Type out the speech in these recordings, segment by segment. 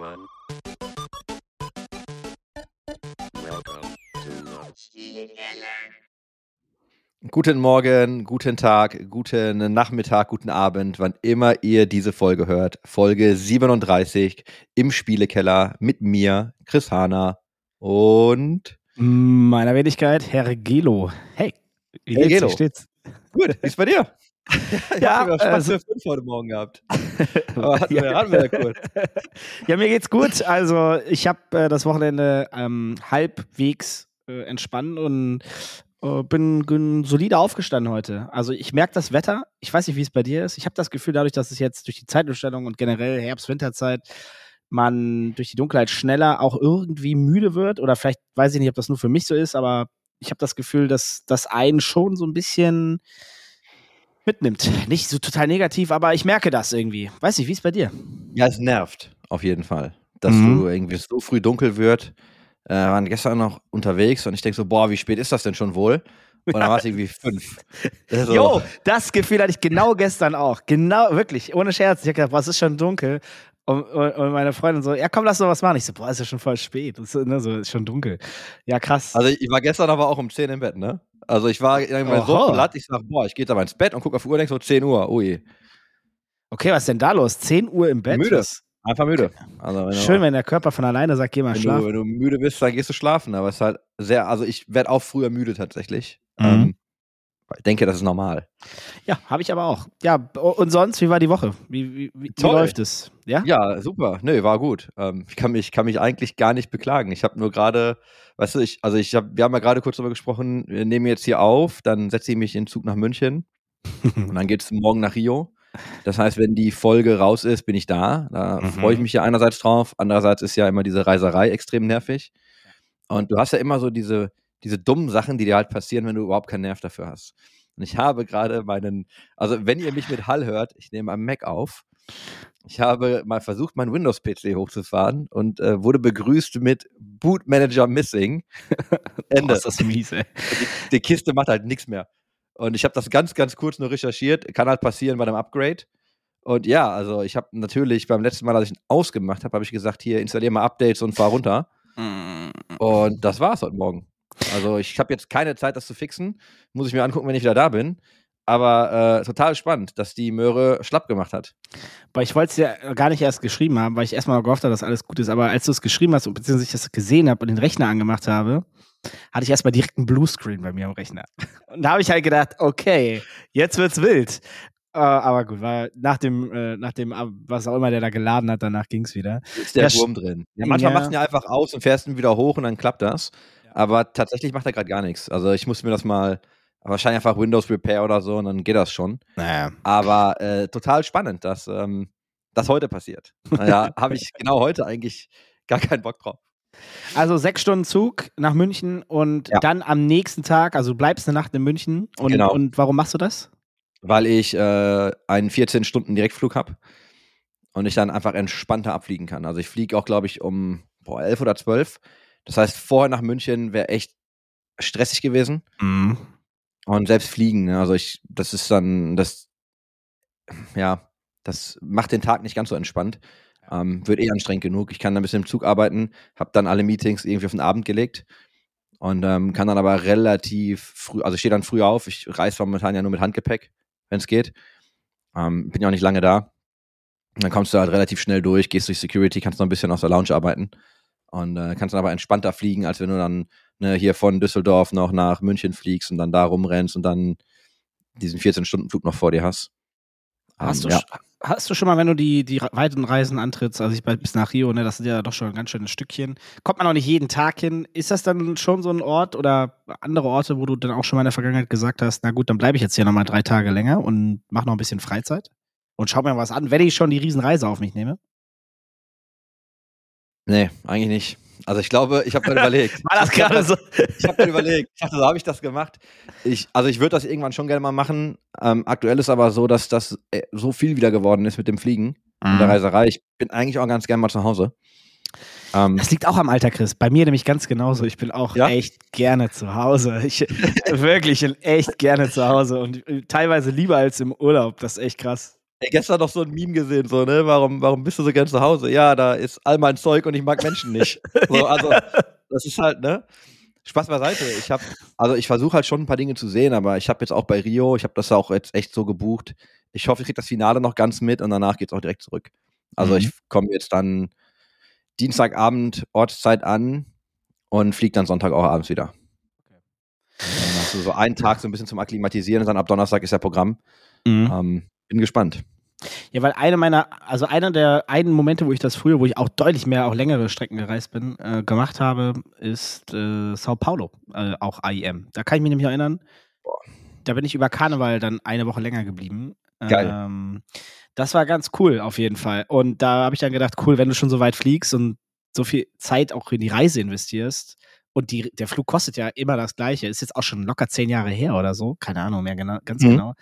everyone. Welcome to. Guten Morgen, guten Tag, guten Nachmittag, guten Abend, wann immer ihr diese Folge hört. Folge 37 im Spielekeller mit mir, Chris Hahner und Meiner Wenigkeit, Herr Gelo. Hey, wie Hey, geht's? Gelo. Wie steht's? gut, wie ist bei dir? Ich Ja, hab sogar Spaß also- für fünf heute Morgen gehabt. Aber hatten wir, hatten wir ja kurz. ja, mir geht's gut. Also, ich habe äh, das Wochenende ähm, halbwegs äh, entspannt und äh, bin, bin solide aufgestanden heute. Also, ich merke das Wetter. Ich weiß nicht, wie es bei dir ist. Ich habe das Gefühl, dadurch, dass es jetzt durch die Zeitumstellung und generell Herbst-Winterzeit man durch die Dunkelheit schneller auch irgendwie müde wird. Oder vielleicht weiß ich nicht, ob das nur für mich so ist, aber ich habe das Gefühl, dass das einen schon so ein bisschen mitnimmt. Nicht so total negativ, aber ich merke das irgendwie. Weiß nicht, wie ist bei dir? Ja, es nervt auf jeden Fall, dass Mhm. du irgendwie so früh dunkel wird. Äh, wir waren gestern noch unterwegs und ich denke so, boah, wie spät ist das denn schon wohl? Und dann war es irgendwie fünf. So, Jo, das Gefühl hatte ich genau gestern auch. Genau, wirklich, ohne Scherz. Ich habe gedacht, boah, es ist schon dunkel. Und, und, und meine Freundin so, ja komm, lass doch was machen. Ich so, boah, ist ja schon voll spät. Ist, ne, so, ist schon dunkel. Ja, krass. Also ich war gestern aber auch um 10 im Bett, ne? Also ich war irgendwann so platt, ich sag, boah, ich gehe jetzt aber ins Bett und guck auf die Uhr und denk so 10 Uhr, ui. okay, was ist denn da los? 10 Uhr im Bett? Müde. Einfach müde. Also wenn, Schön, du, wenn der Körper von alleine sagt, geh mal wenn, du, schlafen. wenn du müde bist, dann gehst du schlafen. Aber es ist halt sehr, also ich werde auch früher müde tatsächlich. Mhm. Ähm, ich denke, das ist normal. Ja, habe ich aber auch. Ja, und sonst, wie war die Woche? Wie, wie, wie, wie läuft es? Ja? Ja, super. Nö, war gut. Ähm, ich kann mich, kann mich eigentlich gar nicht beklagen. Ich habe nur gerade, weißt du, ich, also ich hab, wir haben ja gerade kurz darüber gesprochen, wir nehmen jetzt hier auf, dann setze ich mich in den Zug nach München und dann geht es morgen nach Rio. Das heißt, wenn die Folge raus ist, bin ich da. Da Mhm. freue ich mich ja einerseits drauf, andererseits ist ja immer diese Reiserei extrem nervig. Und du hast ja immer so diese, diese dummen Sachen, die dir halt passieren, wenn du überhaupt keinen Nerv dafür hast. Und ich habe gerade meinen, also wenn ihr mich mit Hall hört, ich nehme am Mac auf. Ich habe mal versucht, meinen Windows-PC hochzufahren und äh, wurde begrüßt mit Boot Manager Missing. Ende. Boah, ist das mies, ey. die, die Kiste macht halt nichts mehr. Und ich habe das ganz, ganz kurz nur recherchiert. Kann halt passieren bei einem Upgrade. Und ja, also ich habe natürlich beim letzten Mal, als ich ihn ausgemacht habe, habe ich gesagt, hier installier mal Updates und fahr runter. Und das war's heute Morgen. Also ich habe jetzt keine Zeit, das zu fixen. Muss ich mir angucken, wenn ich wieder da bin. Aber äh, total spannend, dass die Möhre schlapp gemacht hat. Weil ich wollte es ja gar nicht erst geschrieben haben, weil ich erstmal noch gehofft habe, dass alles gut ist. Aber als du es geschrieben hast, beziehungsweise ich das gesehen habe und den Rechner angemacht habe, hatte ich erstmal direkt einen Bluescreen bei mir am Rechner. Und da habe ich halt gedacht, okay, jetzt wird's wild. Äh, aber gut, weil nach dem, äh, nach dem, was auch immer der da geladen hat, danach ging's wieder. Ist der Ja, Wurm drin. Ja, manchmal ja. machst du ihn ja einfach aus und fährst ihn wieder hoch und dann klappt das. Aber tatsächlich macht er gerade gar nichts. Also ich muss mir das mal, wahrscheinlich einfach Windows Repair oder so und dann geht das schon. Naja. Aber äh, total spannend, dass ähm, das heute passiert. Naja, habe ich genau heute eigentlich gar keinen Bock drauf. Also sechs Stunden Zug nach München und Ja. dann am nächsten Tag, also du bleibst eine Nacht in München. Und, Genau. und warum machst du das? Weil ich äh, einen 14-Stunden-Direktflug habe und ich dann einfach entspannter abfliegen kann. Also ich fliege auch, glaube ich, um boah, 11 oder 12. Das heißt, vorher nach München wäre echt stressig gewesen. Und selbst fliegen, ne? also ich, das ist dann, das, ja, das macht den Tag nicht ganz so entspannt. Ähm, wird eh anstrengend genug. Ich kann dann ein bisschen im Zug arbeiten, habe dann alle Meetings irgendwie auf den Abend gelegt und ähm, kann dann aber relativ früh, also ich stehe dann früh auf. Ich reise momentan ja nur mit Handgepäck, wenn es geht. Ähm, bin ja auch nicht lange da. Und dann kommst du halt relativ schnell durch, gehst durch Security, kannst noch ein bisschen aus der Lounge arbeiten und äh, kannst dann aber entspannter fliegen, als wenn du dann ne, hier von Düsseldorf noch nach München fliegst und dann da rumrennst und dann diesen 14-Stunden-Flug noch vor dir hast. Hast, Ähm, du, ja. hast du schon mal, wenn du die, die weiten Reisen antrittst, also ich bis nach Rio, ne, das sind ja doch schon ein ganz schönes Stückchen, kommt man auch nicht jeden Tag hin. Ist das dann schon so ein Ort oder andere Orte, wo du dann auch schon mal in der Vergangenheit gesagt hast, na gut, dann bleibe ich jetzt hier nochmal drei Tage länger und mache noch ein bisschen Freizeit und schau mir was an, wenn ich schon die Riesenreise auf mich nehme? Nee, eigentlich nicht. Also ich glaube, ich habe dann überlegt. War das gerade so? Ich habe dann überlegt. Ich dachte, so habe ich das gemacht. Ich, also ich würde das irgendwann schon gerne mal machen. Ähm, aktuell ist aber so, dass das äh, so viel wieder geworden ist mit dem Fliegen und der Reiserei. Ich bin eigentlich auch ganz gerne mal zu Hause. Ähm, Das liegt auch am Alter, Chris. Bei mir nämlich ganz genauso. Ich bin auch Ja? echt gerne zu Hause. Ich wirklich echt gerne zu Hause und äh, teilweise lieber als im Urlaub. Das ist echt krass. Ey, gestern noch so ein Meme gesehen, so, ne? Warum, warum bist du so gern zu Hause? Ja, da ist all mein Zeug und ich mag Menschen nicht. So, also, das ist halt, ne? Spaß beiseite. Ich habe, also ich versuche halt schon ein paar Dinge zu sehen, aber ich habe jetzt auch bei Rio, ich habe das auch jetzt echt so gebucht. Ich hoffe, ich kriege das Finale noch ganz mit und danach geht's auch direkt zurück. Also Mhm. ich komme jetzt dann Dienstagabend Ortszeit an und fliege dann Sonntag auch abends wieder. Dann hast du so einen Tag so ein bisschen zum Akklimatisieren und dann ab Donnerstag ist ja Programm. Mhm. Ähm, bin gespannt. Ja, weil eine meiner, also einer der einen Momente, wo ich das früher, wo ich auch deutlich mehr, auch längere Strecken gereist bin, äh, gemacht habe, ist äh, Sao Paulo, äh, auch IEM. Da kann ich mich nämlich erinnern. Da bin ich über Karneval dann eine Woche länger geblieben. Geil. Ähm, das war ganz cool auf jeden Fall. Und da habe ich dann gedacht, cool, wenn du schon so weit fliegst und so viel Zeit auch in die Reise investierst. Und die, der Flug kostet ja immer das Gleiche. Ist jetzt auch schon locker zehn Jahre her oder so. Keine Ahnung mehr genau, ganz Mhm. genau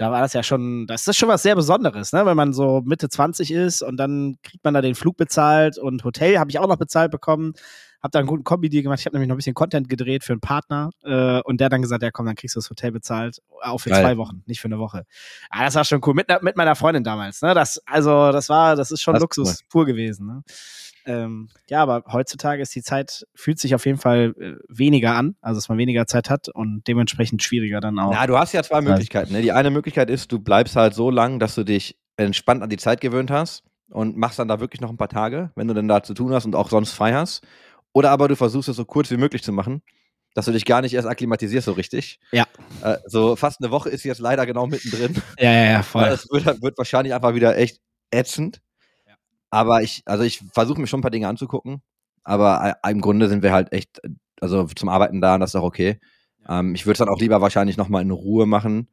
da war das ja schon, das ist schon was sehr Besonderes, ne? wenn man so Mitte 20 ist und dann kriegt man da den Flug bezahlt und Hotel habe ich auch noch bezahlt bekommen. Hab da einen guten Kombi-Deal gemacht. Ich habe nämlich noch ein bisschen Content gedreht für einen Partner äh, und der hat dann gesagt, ja komm, dann kriegst du das Hotel bezahlt, auch für Geil. zwei Wochen, nicht für eine Woche. Ah, das war schon cool, mit, mit meiner Freundin damals. Ne? Das, also das war, das ist schon Das ist Luxus pur gewesen. Ne? Ähm, ja, aber heutzutage ist die Zeit, fühlt sich auf jeden Fall äh, weniger an, also dass man weniger Zeit hat und dementsprechend schwieriger dann auch. Na, du hast ja zwei Möglichkeiten. Ne? Die eine Möglichkeit ist, du bleibst halt so lang, dass du dich entspannt an die Zeit gewöhnt hast und machst dann da wirklich noch ein paar Tage, wenn du denn da zu tun hast und auch sonst frei hast. Oder aber du versuchst es so kurz wie möglich zu machen, dass du dich gar nicht erst akklimatisierst so richtig. Ja. Äh, so fast eine Woche ist jetzt leider genau mittendrin. ja, ja, ja, voll. Es wird, wird wahrscheinlich einfach wieder echt ätzend. Aber ich, also ich versuche mir schon ein paar Dinge anzugucken. Aber äh, im Grunde sind wir halt echt, also zum Arbeiten da und das ist auch okay. Ähm, ich würde es dann auch lieber wahrscheinlich nochmal in Ruhe machen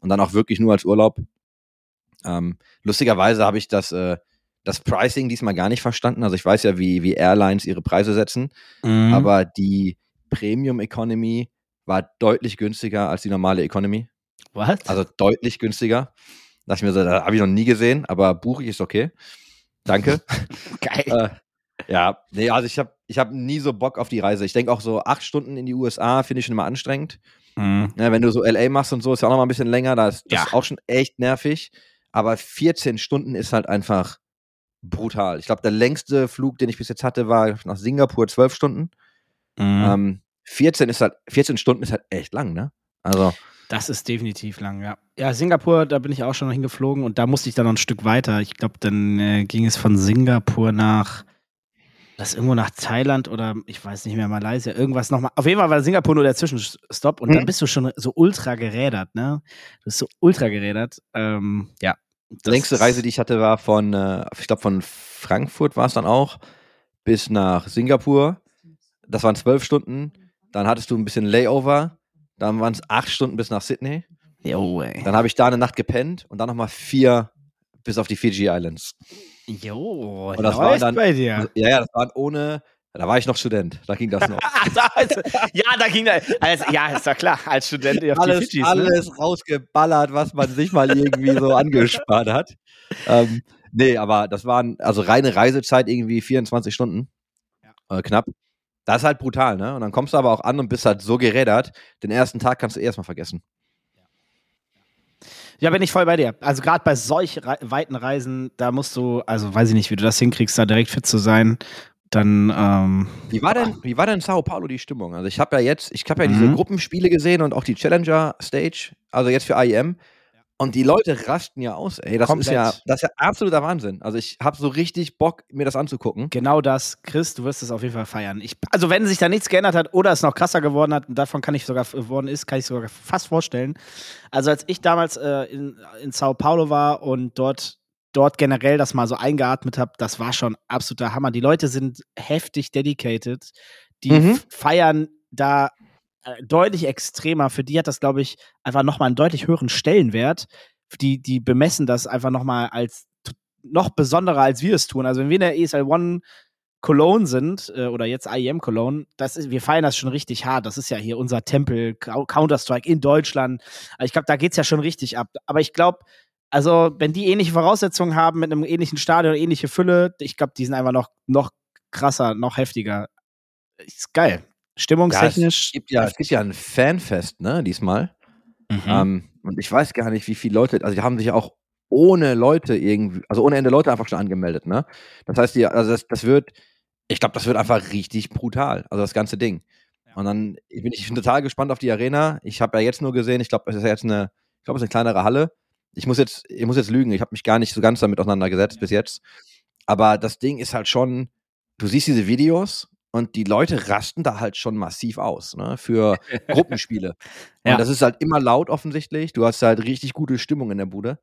und dann auch wirklich nur als Urlaub. Ähm, lustigerweise habe ich das, äh, das Pricing diesmal gar nicht verstanden. Also ich weiß ja, wie, wie Airlines ihre Preise setzen, Mhm. aber die Premium Economy war deutlich günstiger als die normale Economy. Was? Also deutlich günstiger. Da ich mir so, da habe ich noch nie gesehen, aber buche ich ist okay. Danke. geil. äh, ja, nee, also ich habe ich hab nie so Bock auf die Reise. Ich denke auch so acht Stunden in die USA finde ich schon immer anstrengend. Mhm. Ja, wenn du so LA machst und so, ist ja auch noch mal ein bisschen länger, das, das Ja. ist auch schon echt nervig. Aber 14 Stunden ist halt einfach brutal. Ich glaube, der längste Flug, den ich bis jetzt hatte, war nach Singapur 12 Stunden. Mhm. Ähm, 14 ist halt, 14 Stunden ist halt echt lang, ne? Also, Das ist definitiv lang, ja. Ja, Singapur, da bin ich auch schon hingeflogen und da musste ich dann noch ein Stück weiter. Ich glaube, dann äh, ging es von Singapur nach, das irgendwo nach Thailand oder ich weiß nicht mehr, Malaysia, irgendwas nochmal. Auf jeden Fall war Singapur nur der Zwischenstopp und dann Mhm. bist du schon so ultra gerädert, ne? Du bist so ultra gerädert. Ähm, ja. Die längste Reise, die ich hatte, war von, äh, ich glaube, von Frankfurt war es dann auch, bis nach Singapur. Das waren zwölf Stunden. Dann hattest du ein bisschen Layover. Dann waren es acht Stunden bis nach Sydney. Jo, ey. Dann habe ich da eine Nacht gepennt und dann nochmal vier bis auf die Fiji Islands. Jo, Und das war dann- bei dir. Ja, ja, das waren ohne, da war ich noch Student. Da ging das noch. Ist, ja, da ging da. Also, ja, ist doch klar, als Student auf die alles, Fidschis, ne? alles rausgeballert, was man sich mal irgendwie so angespart hat. Ähm, nee, aber das waren, also reine Reisezeit irgendwie 24 Stunden. Äh, knapp. Das ist halt brutal, ne? Und dann kommst du aber auch an und bist halt so gerädert, den ersten Tag kannst du erstmal vergessen. Ja, bin ich voll bei dir. Also gerade bei solch weiten Reisen, da musst du, also weiß ich nicht, wie du das hinkriegst, da direkt fit zu sein. Dann, ähm, Wie war denn, wie war denn in Sao Paulo die Stimmung? Also ich habe ja jetzt, ich habe ja diese Mhm. Gruppenspiele gesehen und auch die Challenger Stage, also jetzt für IEM. Und die Leute rasten ja aus, ey. Das ist ja, Komplett. das ist ja absoluter Wahnsinn. Also ich habe so richtig Bock, mir das anzugucken. genau das, Chris, du wirst es auf jeden Fall feiern. Ich, also wenn sich da nichts geändert hat oder es noch krasser geworden hat, und davon kann ich sogar geworden ist, kann ich sogar fast vorstellen. Also als ich damals äh, in, in Sao Paulo war und dort dort generell das mal so eingeatmet habe, das war schon absoluter Hammer. Die Leute sind heftig dedicated. Die Mhm. feiern da deutlich extremer. Für die hat das, glaube ich, einfach nochmal einen deutlich höheren Stellenwert. Die, die bemessen das einfach nochmal als noch besonderer, als wir es tun. Also wenn wir in der ESL One Cologne sind, äh, oder jetzt IEM Cologne, das ist, wir feiern das schon richtig hart. Das ist ja hier unser Tempel, Cou- Counter-Strike in Deutschland. Also ich glaube, da geht's ja schon richtig ab. Aber ich glaube, also wenn die ähnliche Voraussetzungen haben mit einem ähnlichen Stadion, ähnliche Fülle, ich glaube, die sind einfach noch, noch krasser, noch heftiger. Ist geil. Stimmungstechnisch. Es gibt ja, es gibt ja ein Fanfest, ne, diesmal. Mhm. Ähm, und ich weiß gar nicht, wie viele Leute, also die haben sich ja auch ohne Leute irgendwie, also ohne Ende Leute einfach schon angemeldet, ne? Das heißt, die, also das, das wird, ich glaube, das wird einfach richtig brutal, also das ganze Ding. Ja. Und dann ich bin ich bin total gespannt auf die Arena. Ich habe ja jetzt nur gesehen, ich glaube, es ist ja jetzt eine, ich glaube, es ist eine kleinere Halle. Ich muss jetzt, ich muss jetzt lügen, ich habe mich gar nicht so ganz damit auseinandergesetzt Ja. bis jetzt. Aber das Ding ist halt schon, du siehst diese Videos und die Leute rasten da halt schon massiv aus, ne? Für Gruppenspiele. Ja. Und das ist halt immer laut offensichtlich. Du hast halt richtig gute Stimmung in der Bude.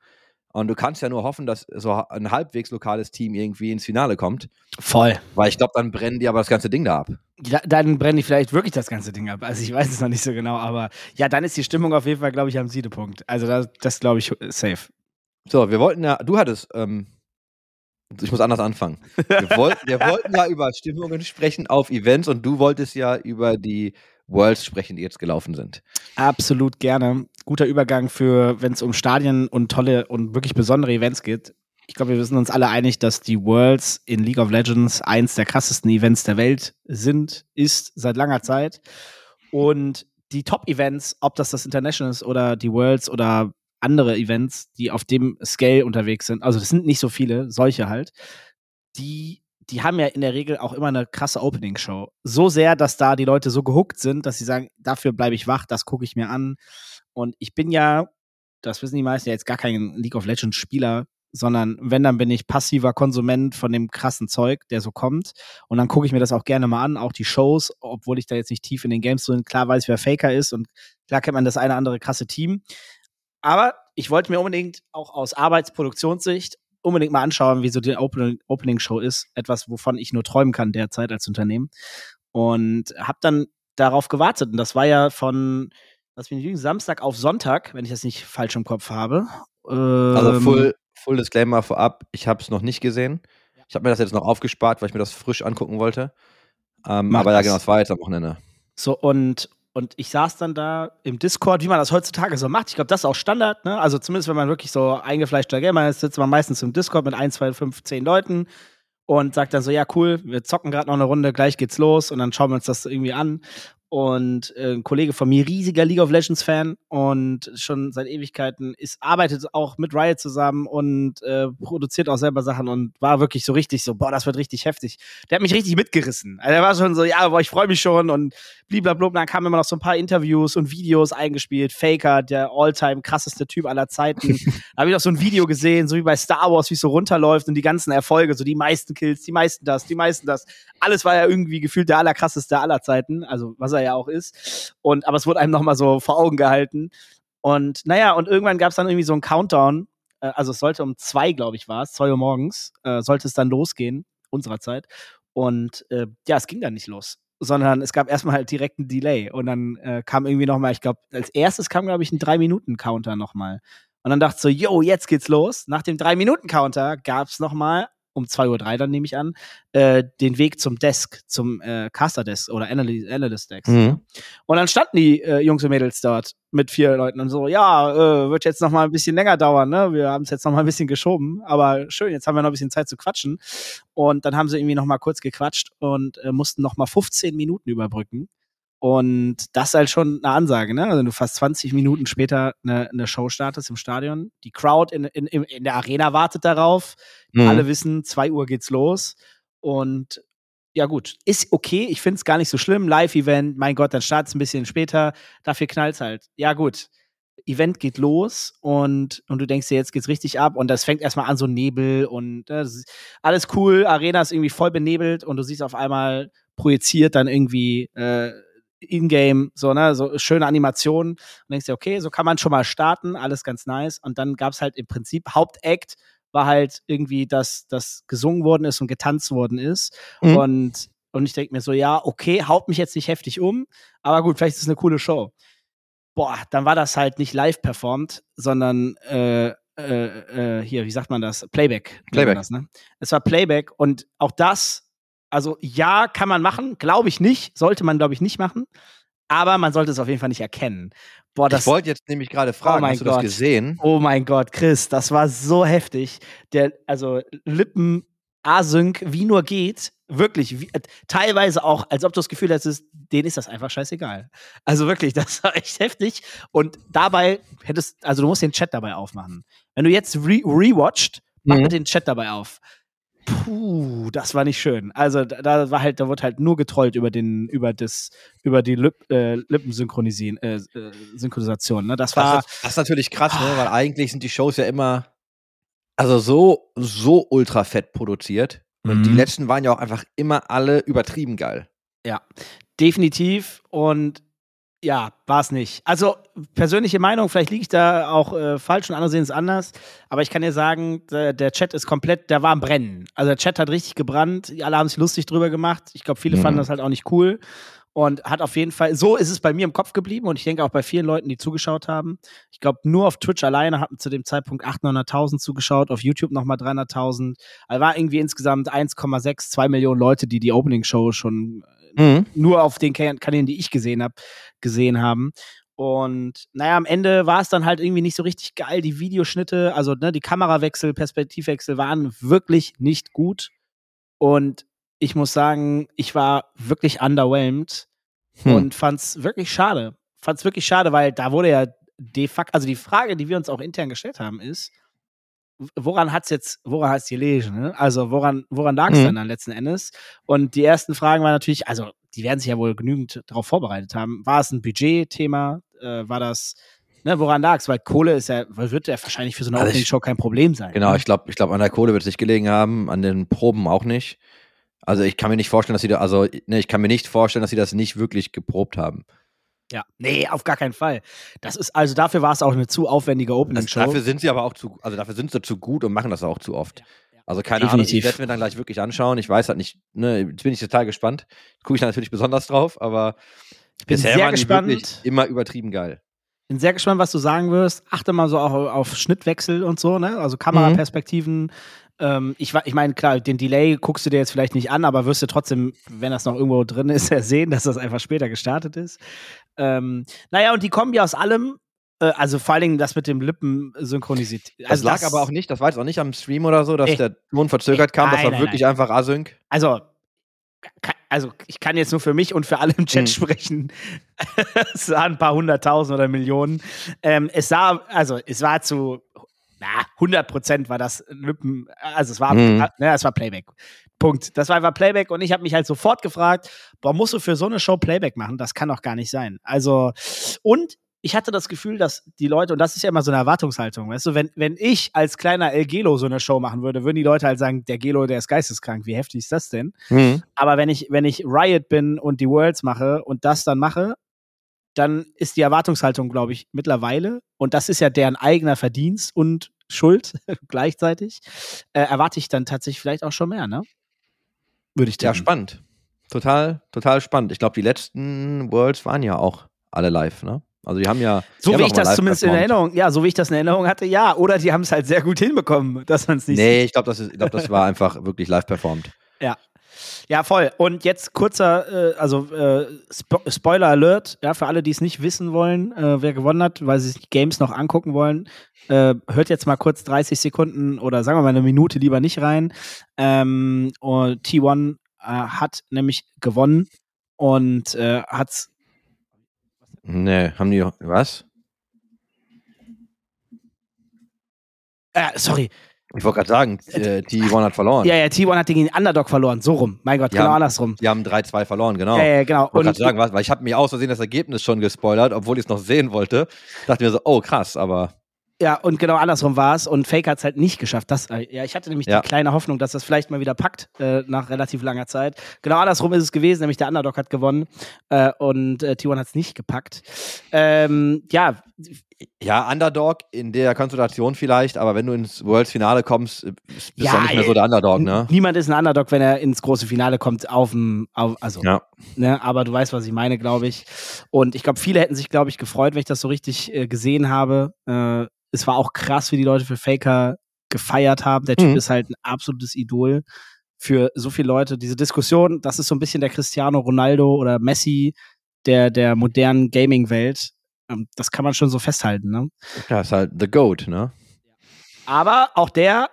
Und du kannst ja nur hoffen, dass so ein halbwegs lokales Team irgendwie ins Finale kommt. Voll. Weil ich glaube, dann brennen die aber das ganze Ding da ab. Ja, dann brennen die vielleicht wirklich das ganze Ding ab. Also ich weiß es noch nicht so genau, aber ja, dann ist die Stimmung auf jeden Fall, glaube ich, am Siedepunkt. Also das, das glaube ich, safe. So, wir wollten ja, du hattest, ähm, ich muss anders anfangen. Wir, wollten, wir wollten ja über Stimmungen sprechen auf Events und du wolltest ja über die Worlds sprechen, die jetzt gelaufen sind. Absolut gerne. Guter Übergang für, wenn es um Stadien und tolle und wirklich besondere Events geht. Ich glaube, wir sind uns alle einig, dass die Worlds in League of Legends eins der krassesten Events der Welt sind, ist seit langer Zeit. Und die Top-Events, ob das das International ist oder die Worlds oder andere Events, die auf dem Scale unterwegs sind, also das sind nicht so viele, solche halt, die, die haben ja in der Regel auch immer eine krasse Opening-Show. So sehr, dass da die Leute so gehuckt sind, dass sie sagen, dafür bleibe ich wach, das gucke ich mir an. Und ich bin ja, das wissen die meisten ja jetzt gar kein League of Legends Spieler, sondern wenn, dann bin ich passiver Konsument von dem krassen Zeug, der so kommt. Und dann gucke ich mir das auch gerne mal an, auch die Shows, obwohl ich da jetzt nicht tief in den Games drin, klar weiß, wer Faker ist und klar kennt man das eine andere krasse Team. Aber ich wollte mir unbedingt auch aus Arbeitsproduktionssicht unbedingt mal anschauen, wie so die Opening, Opening Show ist. Etwas, wovon ich nur träumen kann derzeit als Unternehmen. Und habe dann darauf gewartet. Und das war ja von, was bin ich, Samstag auf Sonntag, wenn ich das nicht falsch im Kopf habe. Also Ähm, full, full Disclaimer vorab, ich habe es noch nicht gesehen. Ich habe mir das jetzt noch aufgespart, weil ich mir das frisch angucken wollte. Ähm, aber ja, genau, es war jetzt am Wochenende. So, und, und ich saß dann da im Discord, wie man das heutzutage so macht. Ich glaube, das ist auch Standard, ne? Also zumindest, wenn man wirklich so eingefleischter Gamer ist, sitzt man meistens im Discord mit 1, 2, 5, 10 Leuten und sagt dann so, ja, cool, wir zocken gerade noch eine Runde, gleich geht's los und dann schauen wir uns das irgendwie an. Und äh, ein Kollege von mir, riesiger League of Legends Fan und schon seit Ewigkeiten ist, arbeitet auch mit Riot zusammen und äh, produziert auch selber Sachen und war wirklich so richtig so, boah, das wird richtig heftig. Der hat mich richtig mitgerissen. Also er war schon so, ja, boah, ich freue mich schon und blablabla. Dann kamen immer noch so ein paar Interviews und Videos eingespielt. Faker, der all-time krasseste Typ aller Zeiten. da habe ich noch so ein Video gesehen, so wie bei Star Wars, wie es so runterläuft und die ganzen Erfolge, so die meisten Kills, die meisten das, die meisten das. Alles war ja irgendwie gefühlt der allerkrasseste aller Zeiten, also was er ja auch ist. Und aber es wurde einem nochmal so vor Augen gehalten. Und naja, und irgendwann gab es dann irgendwie so einen Countdown. Äh, also es sollte um zwei, glaube ich, war es, zwei Uhr morgens, äh, sollte es dann losgehen, unserer Zeit. Und äh, ja, es ging dann nicht los sondern es gab erstmal halt direkt einen Delay und dann äh, kam irgendwie nochmal, ich glaube, als erstes kam, glaube ich, ein Drei-Minuten-Counter nochmal. Und dann dachte ich so, yo, jetzt geht's los. Nach dem Drei-Minuten-Counter gab's nochmal, um 2.03 Uhr dann nehme ich an, äh, den Weg zum Desk, zum äh, Caster-Desk oder Analy- Analyst-Desk. Mhm. Und dann standen die äh, Jungs und Mädels dort mit vier Leuten und so, ja, äh, wird jetzt noch mal ein bisschen länger dauern, ne? Wir haben es jetzt noch mal ein bisschen geschoben, aber schön, jetzt haben wir noch ein bisschen Zeit zu quatschen. Und dann haben sie irgendwie noch mal kurz gequatscht und äh, mussten noch mal 15 Minuten überbrücken. Und das ist halt schon eine Ansage, ne? Also wenn du fast 20 Minuten später eine, eine Show startest im Stadion. Die Crowd in, in, in der Arena wartet darauf. Mhm. Alle wissen, 2 Uhr geht's los. Und ja, gut, ist okay. Ich finde es gar nicht so schlimm. Live-Event, mein Gott, dann startet es ein bisschen später. Dafür knallt's halt. Ja, gut. Event geht los und, und du denkst dir, jetzt geht's richtig ab und das fängt erstmal an, so Nebel und äh, das ist alles cool. Arena ist irgendwie voll benebelt und du siehst auf einmal projiziert dann irgendwie äh, in-game, so, ne, so schöne Animationen und denkst dir, okay, so kann man schon mal starten, alles ganz nice. Und dann gab's halt im Prinzip Hauptakt war halt irgendwie, dass das gesungen worden ist und getanzt worden ist. Mhm. Und, und ich denke mir so, ja, okay, haut mich jetzt nicht heftig um, aber gut, vielleicht ist es eine coole Show. Boah, dann war das halt nicht live performt, sondern äh, äh, äh, hier, wie sagt man das? Playback. Playback. Das, ne? Es war Playback und auch das, also ja, kann man machen, glaube ich nicht, sollte man, glaube ich, nicht machen, aber man sollte es auf jeden Fall nicht erkennen. Boah, das, ich wollte jetzt nämlich gerade fragen, mein hast du das Gott. gesehen? Oh mein Gott, Chris, das war so heftig. Der, also Lippen async wie nur geht. Wirklich, wie, äh, teilweise auch, als ob du das Gefühl hättest, denen ist das einfach scheißegal. Also wirklich, das war echt heftig. Und dabei hättest, also du musst den Chat dabei aufmachen. Wenn du jetzt re rewatcht, mach Mhm. den Chat dabei auf. Puh, das war nicht schön. Also da, da war halt, da wurde halt nur getrollt über den, über das, über die Lip, äh, Lippensynchronisation, äh, äh, Synchronisation. Ne? Das war, Das, ist- das ist natürlich krass, ne? weil eigentlich sind die Shows ja immer also so, so ultra fett produziert. Und die Mhm. letzten waren ja auch einfach immer alle übertrieben geil. definitiv und ja, war es nicht. Also persönliche Meinung, vielleicht liege ich da auch äh, falsch und andere sehen es anders, aber ich kann dir sagen, der, der Chat ist komplett, der war am Brennen. Also der Chat hat richtig gebrannt, alle haben sich lustig drüber gemacht. Ich glaube, viele Mhm. fanden das halt auch nicht cool und hat auf jeden Fall, so ist es bei mir im Kopf geblieben und ich denke auch bei vielen Leuten, die zugeschaut haben. Ich glaube, nur auf Twitch alleine hatten zu dem Zeitpunkt 800.000 zugeschaut, auf YouTube nochmal 300.000. Also war irgendwie insgesamt 1,6, 2 Millionen Leute, die die Opening Show schon Mhm. nur auf den Kan- Kanälen, die ich gesehen habe, gesehen haben. Und naja, am Ende war es dann halt irgendwie nicht so richtig geil. Die Videoschnitte, also ne, die Kamerawechsel, Perspektivwechsel waren wirklich nicht gut. Und ich muss sagen, ich war wirklich underwhelmed Hm. und fand's wirklich schade. Fand's wirklich schade, weil da wurde ja de facto, also die Frage, die wir uns auch intern gestellt haben, ist, woran hat's jetzt, woran hat's gelegen? Ne? Also woran, woran lag's Mhm. dann dann letzten Endes? Und die ersten Fragen waren natürlich, also die werden sich ja wohl genügend darauf vorbereitet haben. War es ein Budgetthema? Äh, war das, ne, woran lag's? Weil Kohle ist ja, wird ja wahrscheinlich für so eine Also ich- Opening-Show kein Problem sein. Genau, ne? ich glaube, ich glaub, an der Kohle wird es nicht gelegen haben, an den Proben auch nicht. Also ich kann mir nicht vorstellen, dass sie da, also ne, ich kann mir nicht vorstellen, dass sie das nicht wirklich geprobt haben. Ja, nee, auf gar keinen Fall. Das ist, also dafür war es auch eine zu aufwendige Das, Opening-Show. dafür sind sie aber auch zu, also dafür sind sie zu gut und machen das auch zu oft. Ja, ja. Also keine Ahnung, Definitiv. ich werde mir dann gleich wirklich anschauen. Ich weiß halt nicht, ne, jetzt bin ich total gespannt. Gucke ich da natürlich besonders drauf, aber Ich bin bisher sehr waren die gespannt. wirklich immer übertrieben geil. Bin sehr gespannt, was du sagen wirst. Achte mal so auch auf Schnittwechsel und so, ne? Also Kameraperspektiven. Ähm, ich ich meine, klar, den Delay guckst du dir jetzt vielleicht nicht an, aber wirst du trotzdem, wenn das noch irgendwo drin ist, sehen, dass das einfach später gestartet ist. Ähm, naja, und die Kombi aus allem, äh, also vor allen Dingen das mit dem Lippen synchronisiert. Das Also lag aber auch nicht, das war jetzt auch nicht am Stream oder so, dass Nee. der Ton verzögert Nee, kam, das nein, war nein, wirklich einfach async. Also, also ich kann jetzt nur für mich und für alle im Chat Hm. sprechen. es waren ein paar hunderttausend oder Millionen. Ähm, es sah, also es war zu, na, 100 Prozent war das Lippen, also es war, Hm. ne, es war Playback. Punkt. Das war einfach Playback und ich habe mich halt sofort gefragt, warum musst du für so eine Show Playback machen? Das kann doch gar nicht sein. Also, und ich hatte das Gefühl, dass die Leute, und das ist ja immer so eine Erwartungshaltung, weißt du, wenn, wenn ich als kleiner El Gelo so eine Show machen würde, würden die Leute halt sagen, der Gelo, der ist geisteskrank, wie heftig ist das denn? Mhm. Aber wenn ich, wenn ich Riot bin und die Worlds mache und das dann mache, dann ist die Erwartungshaltung, glaube ich, mittlerweile, und das ist ja deren eigener Verdienst und Schuld gleichzeitig, äh, erwarte ich dann tatsächlich vielleicht auch schon mehr, ne? Würde ich Ja, denken. spannend. Total, total spannend. Ich glaube, die letzten Worlds waren ja auch alle live, ne? Also die haben ja. So wie ich das zumindest in performt. Erinnerung, ja, so wie ich das in Erinnerung hatte, ja. Oder die haben es halt sehr gut hinbekommen, dass man es nicht Nee, ich glaube, das, ist- ich glaub, das war einfach wirklich live performt. Ja, voll. Und jetzt kurzer, äh, also äh, Spo Spoiler Alert, ja, für alle, die es nicht wissen wollen, äh, wer gewonnen hat, weil sie sich die Games noch angucken wollen, äh, hört jetzt mal kurz 30 Sekunden oder sagen wir mal eine Minute lieber nicht rein. Ähm, und T1 äh, hat nämlich gewonnen und äh, hat's. Nee, haben die. Was? Äh, sorry. Ich wollte gerade sagen, äh, T1 hat verloren. Ja, ja, T1 hat gegen den Underdog verloren. So rum. Mein Gott, Ja. genau andersrum. Die haben 3-2 verloren, genau. Ja, ja, genau. Ich wollte Und gerade sagen, was, weil ich habe mir aus Versehen das Ergebnis schon gespoilert, obwohl ich es noch sehen wollte. Dachte mir so, oh krass, aber Ja, und genau andersrum war es. Und Fake hat es halt nicht geschafft. Das, äh, ja, ich hatte nämlich Ja. die kleine Hoffnung, dass das vielleicht mal wieder packt äh, nach relativ langer Zeit. Genau andersrum ist es gewesen, nämlich der Underdog hat gewonnen äh, und äh, T1 hat es nicht gepackt. Ähm, ja, ja, Underdog in der Konstellation vielleicht, aber wenn du ins Worlds Finale kommst, äh, bist du Ja, auch nicht mehr so der Underdog, ne? niemand ist ein Underdog, wenn er ins große Finale kommt, auf dem, also, Ja. ne, aber du weißt, was ich meine, glaube ich. Und ich glaube, viele hätten sich, glaube ich, gefreut, wenn ich das so richtig gesehen habe. Es war auch krass, wie die Leute für Faker gefeiert haben. Der Typ Mhm. ist halt ein absolutes Idol für so viele Leute. Diese Diskussion, das ist so ein bisschen der Cristiano Ronaldo oder Messi der, der modernen Gaming-Welt. Ähm, das kann man schon so festhalten, ne? Ja, ist halt The Goat, ne? Aber auch der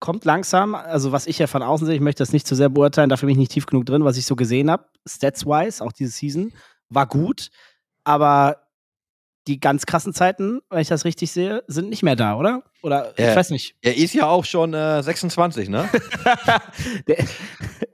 kommt langsam. Also, was ich ja von außen sehe, ich möchte das nicht zu sehr beurteilen, dafür bin ich nicht tief genug drin, was ich so gesehen habe, stats-wise, auch diese Season, war gut. Aber die ganz krassen Zeiten, wenn ich das richtig sehe, sind nicht mehr da, oder? Oder Ja. ich weiß nicht. Er ist ja auch schon äh, 26, ne? der,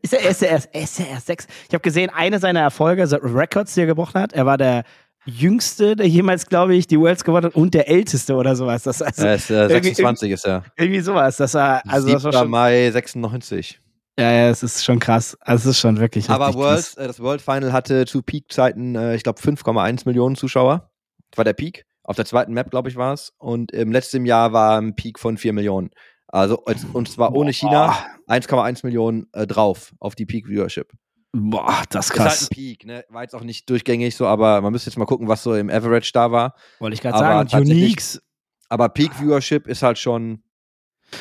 ist er, ist er erst, ist er erst sechs? Ich habe gesehen, eine seiner Erfolge, so Records, die er gebrochen hat, er war der jüngste, der jemals, glaube ich, die Worlds gewonnen hat und der älteste oder sowas. Das also Er ist äh, irgendwie- 26 ist er. irgendwie sowas. Das war, also das war 7. schon, Mai 96. ja, ja, es ist schon krass. Also es ist schon wirklich Aber World, krass. äh, das World Final hatte zu Peak-Zeiten, äh, ich glaube, 5,1 Millionen Zuschauer. War der Peak. Auf der zweiten Map, glaube ich, war es. Und im letzten Jahr war ein Peak von 4 Millionen. Also, als- und zwar ohne China 1,1 Millionen äh, drauf auf die Peak-Viewership. Boah, das ist Ist halt krass. ein Peak, ne? War jetzt auch nicht durchgängig so, aber man müsste jetzt mal gucken, was so im Average da war. Wollte ich gerade sagen. Uniques. Aber Peak-Viewership ist halt schon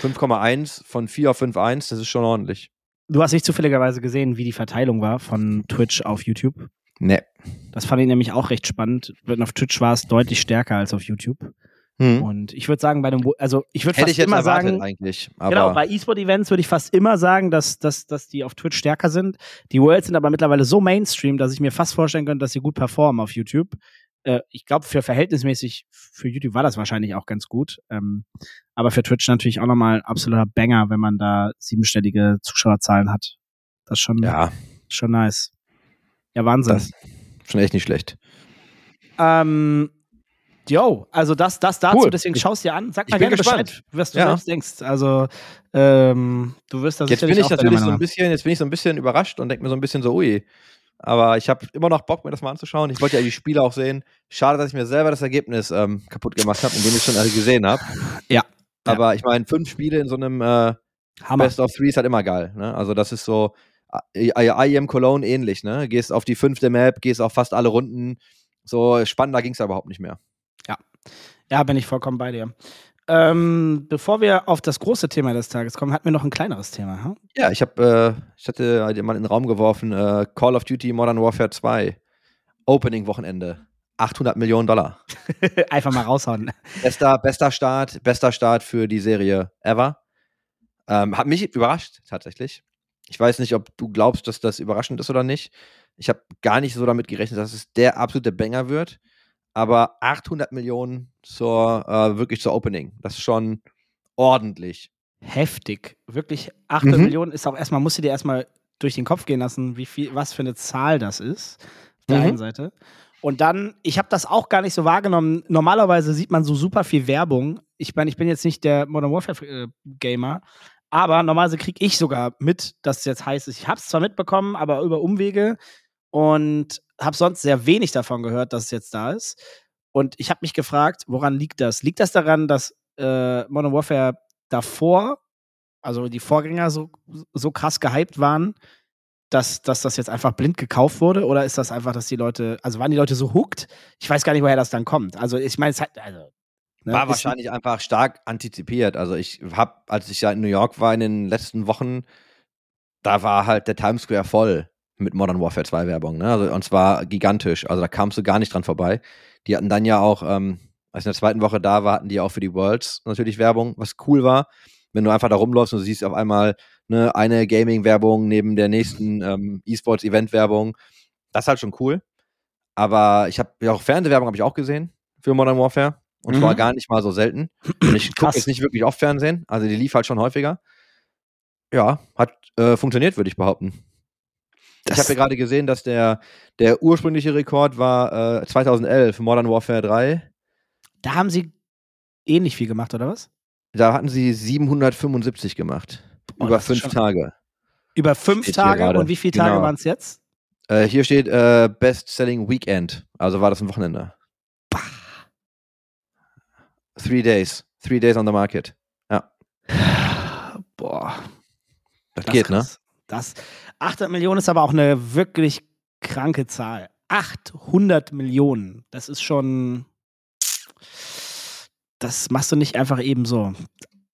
5,1 von 4 auf 5,1. Das ist schon ordentlich. Du hast nicht zufälligerweise gesehen, wie die Verteilung war von Twitch auf YouTube. Ne. Das fand ich nämlich auch recht spannend. Auf Twitch war es deutlich stärker als auf YouTube. Hm. Und ich würde sagen, bei dem, Wo- also ich würde fast ich immer sagen, eigentlich. Genau, bei E-Sport-Events würde ich fast immer sagen, dass, dass, dass die auf Twitch stärker sind. Die Worlds sind aber mittlerweile so Mainstream, dass ich mir fast vorstellen könnte, dass sie gut performen auf YouTube. Äh, ich glaube, für verhältnismäßig, für YouTube war das wahrscheinlich auch ganz gut. Ähm, aber für Twitch natürlich auch nochmal ein absoluter Banger, wenn man da siebenstellige Zuschauerzahlen hat. Das ist schon, ja, schon nice. Ja, Wahnsinn. das schon echt nicht schlecht. Ähm, yo, also das, das dazu, Cool. deswegen schaust dir an. Sag mal gerne gespannt. Bescheid, was du Ja. selbst denkst. Also, ähm, du wirst das Jetzt bin ich natürlich so ein bisschen, jetzt bin ich so ein bisschen überrascht und denke mir so ein bisschen so, ui. Aber ich habe immer noch Bock, mir das mal anzuschauen. Ich wollte ja die Spiele auch sehen. Schade, dass ich mir selber das Ergebnis ähm, kaputt gemacht habe, indem ich schon alle gesehen habe. Ja. Aber ich meine, fünf Spiele in so einem äh. Best of Three ist halt immer geil. Ne? Also das ist so I, I am Cologne ähnlich. Ne? Gehst auf die fünfte Map, gehst auf fast alle Runden. So spannender ging es überhaupt nicht mehr. Ja, bin ich vollkommen bei dir. Ähm, bevor wir auf das große Thema des Tages kommen, hatten wir noch ein kleineres Thema. Hm? Ja, ich habe, äh, ich hatte mal in den Raum geworfen, äh, Call of Duty Modern Warfare 2 Opening-Wochenende. 800 Millionen Dollar. Einfach mal raushauen. Bester, bester Start, bester Start für die Serie ever. Ähm, hat mich überrascht, tatsächlich. Ich weiß nicht, ob du glaubst, dass das überraschend ist oder nicht. Ich habe gar nicht so damit gerechnet, dass es der absolute Banger wird. Aber 800 Millionen zur, äh, wirklich zur Opening. Das ist schon ordentlich. Heftig. Wirklich 800 Mhm. Millionen ist auch erstmal, musst du dir erstmal durch den Kopf gehen lassen, wie viel, was für eine Zahl das ist. Auf der Mhm. einen Seite. Und dann, ich habe das auch gar nicht so wahrgenommen. Normalerweise sieht man so super viel Werbung. Ich meine, ich bin jetzt nicht der Modern Warfare äh, Gamer, aber normalerweise kriege ich sogar mit, dass es jetzt heißt, ich habe es zwar mitbekommen, aber über Umwege und habe sonst sehr wenig davon gehört, dass es jetzt da ist. Und ich habe mich gefragt, woran liegt das? Liegt das daran, dass äh, Modern Warfare davor, also die Vorgänger so, so krass gehypt waren, dass, dass das jetzt einfach blind gekauft wurde? Oder ist das einfach, dass die Leute, also waren die Leute so hooked? Ich weiß gar nicht, woher das dann kommt. Also ich meine, es also, ne, War wahrscheinlich einfach stark antizipiert. Also ich habe, als ich ja in New York war in den letzten Wochen, da war halt der Times Square voll mit Modern Warfare 2 Werbung. Ne? Also, und zwar gigantisch. Also da kamst du gar nicht dran vorbei. Die hatten dann ja auch, ähm, als ich in der zweiten Woche da war, hatten die auch für die Worlds natürlich Werbung, was cool war. Wenn du einfach da rumläufst und du siehst auf einmal ne, eine Gaming-Werbung neben der nächsten ähm, E-Sports-Event-Werbung, das ist halt schon cool. Aber ich habe ja auch Fernsehwerbung habe ich auch gesehen für Modern Warfare. Und Mhm. zwar gar nicht mal so selten. Und ich gucke jetzt nicht wirklich oft Fernsehen. Also die lief halt schon häufiger. Ja, hat äh, funktioniert, würde ich behaupten. ich Das- habe ja gerade gesehen, dass der, der ursprüngliche Rekord war äh, 2011, Modern Warfare 3. Da haben sie ähnlich viel gemacht, oder was? Da hatten sie 775 gemacht. Boah, über fünf Tage. Über fünf Tage und wie viele Tage Genau. waren es jetzt? Äh, hier steht äh, Best Selling Weekend. Also war das ein Wochenende. Three days. Three days on the market. Boah. Das, Das geht, ne? krass. Das 800 Millionen ist aber auch eine wirklich kranke Zahl. 800 Millionen. Das ist schon. Das machst du nicht einfach eben so.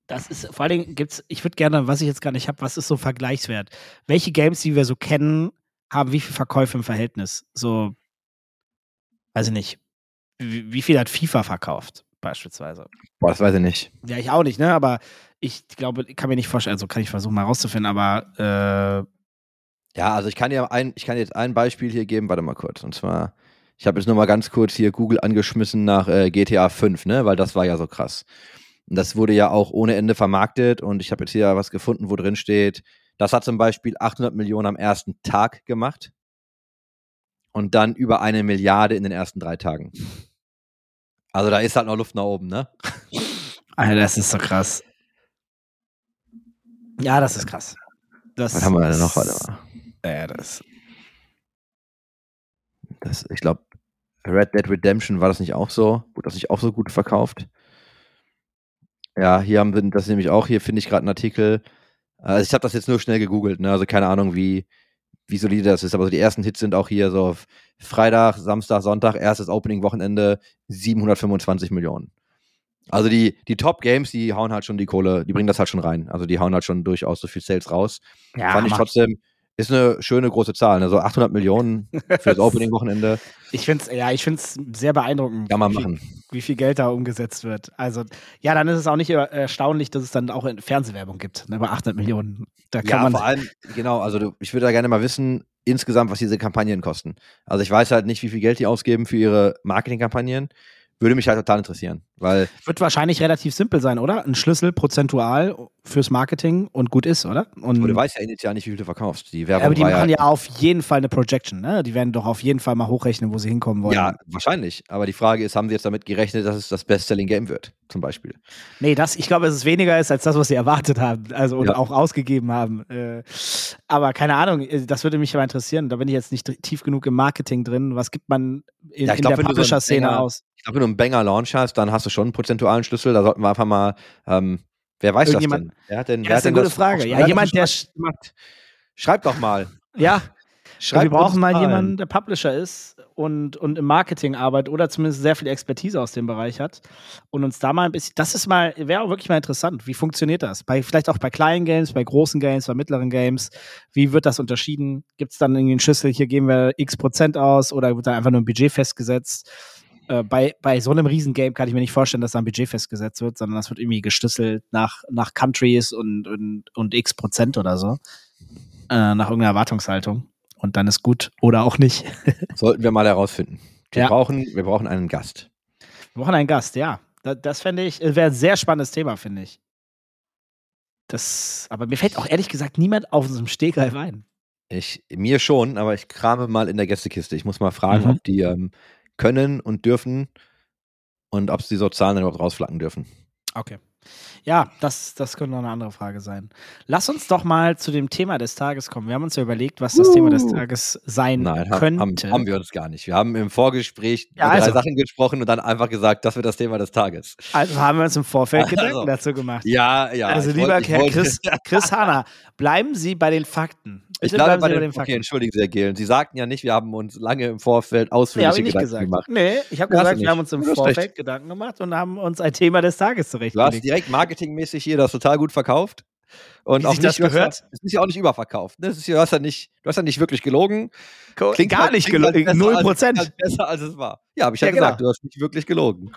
Das ist vor allen Dingen gibt's. Ich würde gerne, was ich jetzt gar nicht habe, was ist so Vergleichswert? Welche Games, die wir so kennen, haben wie viel Verkäufe im Verhältnis? So, weiß ich nicht. Wie, wie viel hat FIFA verkauft? Beispielsweise. Boah, das weiß ich nicht. Ja, ich auch nicht, ne? Aber ich glaube, ich kann mir nicht vorstellen, also kann ich versuchen mal rauszufinden, aber äh, Ja, also ich kann dir ein, ich kann jetzt ein Beispiel hier geben, warte mal kurz. Und zwar, ich habe jetzt nur mal ganz kurz hier Google angeschmissen nach äh, GTA 5, ne? Weil das war ja so krass. Und das wurde ja auch ohne Ende vermarktet und ich habe jetzt hier was gefunden, wo drin steht, das hat zum Beispiel 800 Millionen am ersten Tag gemacht und dann über eine Milliarde in den ersten drei Tagen. Also da ist halt noch Luft nach oben, ne? Alter, das ist so krass. Ja, das ist krass. Das Was haben wir denn noch? Warte mal. Ja, das. Das, ich glaube, Red Dead Redemption war das nicht auch so? Wurde das nicht auch so gut verkauft? Ja, hier haben wir das nämlich auch. Hier finde ich gerade einen Artikel. Also ich habe das jetzt nur schnell gegoogelt, ne? Also keine Ahnung, wie, wie solide das ist. Aber so die ersten Hits sind auch hier so auf Freitag, Samstag, Sonntag, erstes Opening-Wochenende 725 Millionen. Also die, die Top-Games, die hauen halt schon die Kohle, die bringen das halt schon rein. Also die hauen halt schon durchaus so viel Sales raus. Ja, Fand ich trotzdem, ist eine schöne große Zahl. Ne? So 800 Millionen für das Opening-Wochenende. Ich finde es ja, ich sehr beeindruckend, Kann man wie, machen. wie viel Geld da umgesetzt wird. Also, ja, dann ist es auch nicht erstaunlich, dass es dann auch in Fernsehwerbung gibt, ne, bei 800 Millionen. Da kann Ja, man. vor allem, genau, also du, ich würde da gerne mal wissen, insgesamt, was diese Kampagnen kosten. Also ich weiß halt nicht, wie viel Geld die ausgeben für ihre Marketingkampagnen. Würde mich halt total interessieren, weil Wird wahrscheinlich relativ simpel sein, oder? Ein Schlüssel prozentual fürs Marketing und gut ist, oder? Und, du weißt ja initial nicht, wie viel du verkaufst. Die ja, Werbung aber die machen ja, ja auf jeden Fall eine Projection, ne? Die werden doch auf jeden Fall mal hochrechnen, wo sie hinkommen wollen. ja, wahrscheinlich. Aber die Frage ist, haben sie jetzt damit gerechnet, dass es das Best-Selling-Game wird, zum Beispiel? Nee, das, ich glaube, dass es weniger ist als das, was sie erwartet haben, also und Ja. auch ausgegeben haben. Äh, aber keine Ahnung, äh, das würde mich aber interessieren. Da bin ich jetzt nicht tief genug im Marketing drin. Was gibt man in, Ja, in glaub, der so Publisher-Szene Banger- aus? Ich glaube, wenn du einen Banger-Launch hast, dann hast du schon einen prozentualen Schlüssel. Da sollten wir einfach mal, ähm, wer weiß das denn? Wer hat denn Ja, wer das ist eine gute Frage. Ja, jemand, der schon gemacht? Schreib doch mal. Ja, Schreib wir brauchen mal jemanden, der Publisher ist und, und im Marketing arbeitet oder zumindest sehr viel Expertise aus dem Bereich hat und uns da mal ein bisschen, das ist mal, wäre auch wirklich mal interessant. Wie funktioniert das? Bei, vielleicht auch bei kleinen Games, bei großen Games, bei mittleren Games. Wie wird das unterschieden? Gibt es dann irgendwie einen Schlüssel, hier geben wir x Prozent aus oder wird da einfach nur ein Budget festgesetzt? Äh, bei, bei so einem Riesengame kann ich mir nicht vorstellen, dass da ein Budget festgesetzt wird, sondern das wird irgendwie geschlüsselt nach, nach Countries und, und, und x Prozent oder so. Äh, nach irgendeiner Erwartungshaltung. Und dann ist gut oder auch nicht. Sollten wir mal herausfinden. Wir, Ja. brauchen, wir brauchen einen Gast. Wir brauchen einen Gast, ja. Da, das fände ich, wäre ein sehr spannendes Thema, finde ich. Das, aber mir fällt auch ehrlich gesagt niemand auf unserem Stegreif ein. Ich, mir schon, aber ich krame mal in der Gästekiste. Ich muss mal fragen, Mhm. ob die ähm, können und dürfen und ob sie so Zahlen dann überhaupt rausflacken dürfen. Okay. Ja, das, das könnte noch eine andere Frage sein. Lass uns doch mal zu dem Thema des Tages kommen. Wir haben uns ja überlegt, was das Uh. Thema des Tages sein Nein, könnte. haben, haben wir uns gar nicht. Wir haben im Vorgespräch Ja, über drei also. Sachen gesprochen und dann einfach gesagt, das wird das Thema des Tages. also haben wir uns im Vorfeld Also. Gedanken dazu gemacht. Ja, ja. also lieber wollte- Herr Chris, Chris Hanna, bleiben Sie bei den Fakten. Ich Bitte bleiben bei Sie den, okay, entschuldigen Sie, Herr Gehlen. Sie sagten ja nicht, wir haben uns lange im Vorfeld Nee, habe ausführliche ich nicht Gedanken gesagt. gemacht. Nee, ich habe gesagt, wir haben uns im Vorfeld recht. Gedanken gemacht und haben uns ein Thema des Tages Du hast zurechtgelegt. direkt marketingmäßig hier das total gut verkauft. Und Wie auch nicht, das gehört? Es ist ja auch nicht überverkauft. Ne? Ist, du, hast ja nicht, du hast ja nicht wirklich gelogen. Gar halt- nicht klingt halt gelogen. Null Prozent. Besser als es war. Ja, habe ich ja, Ja, gesagt. genau. Du hast nicht wirklich gelogen.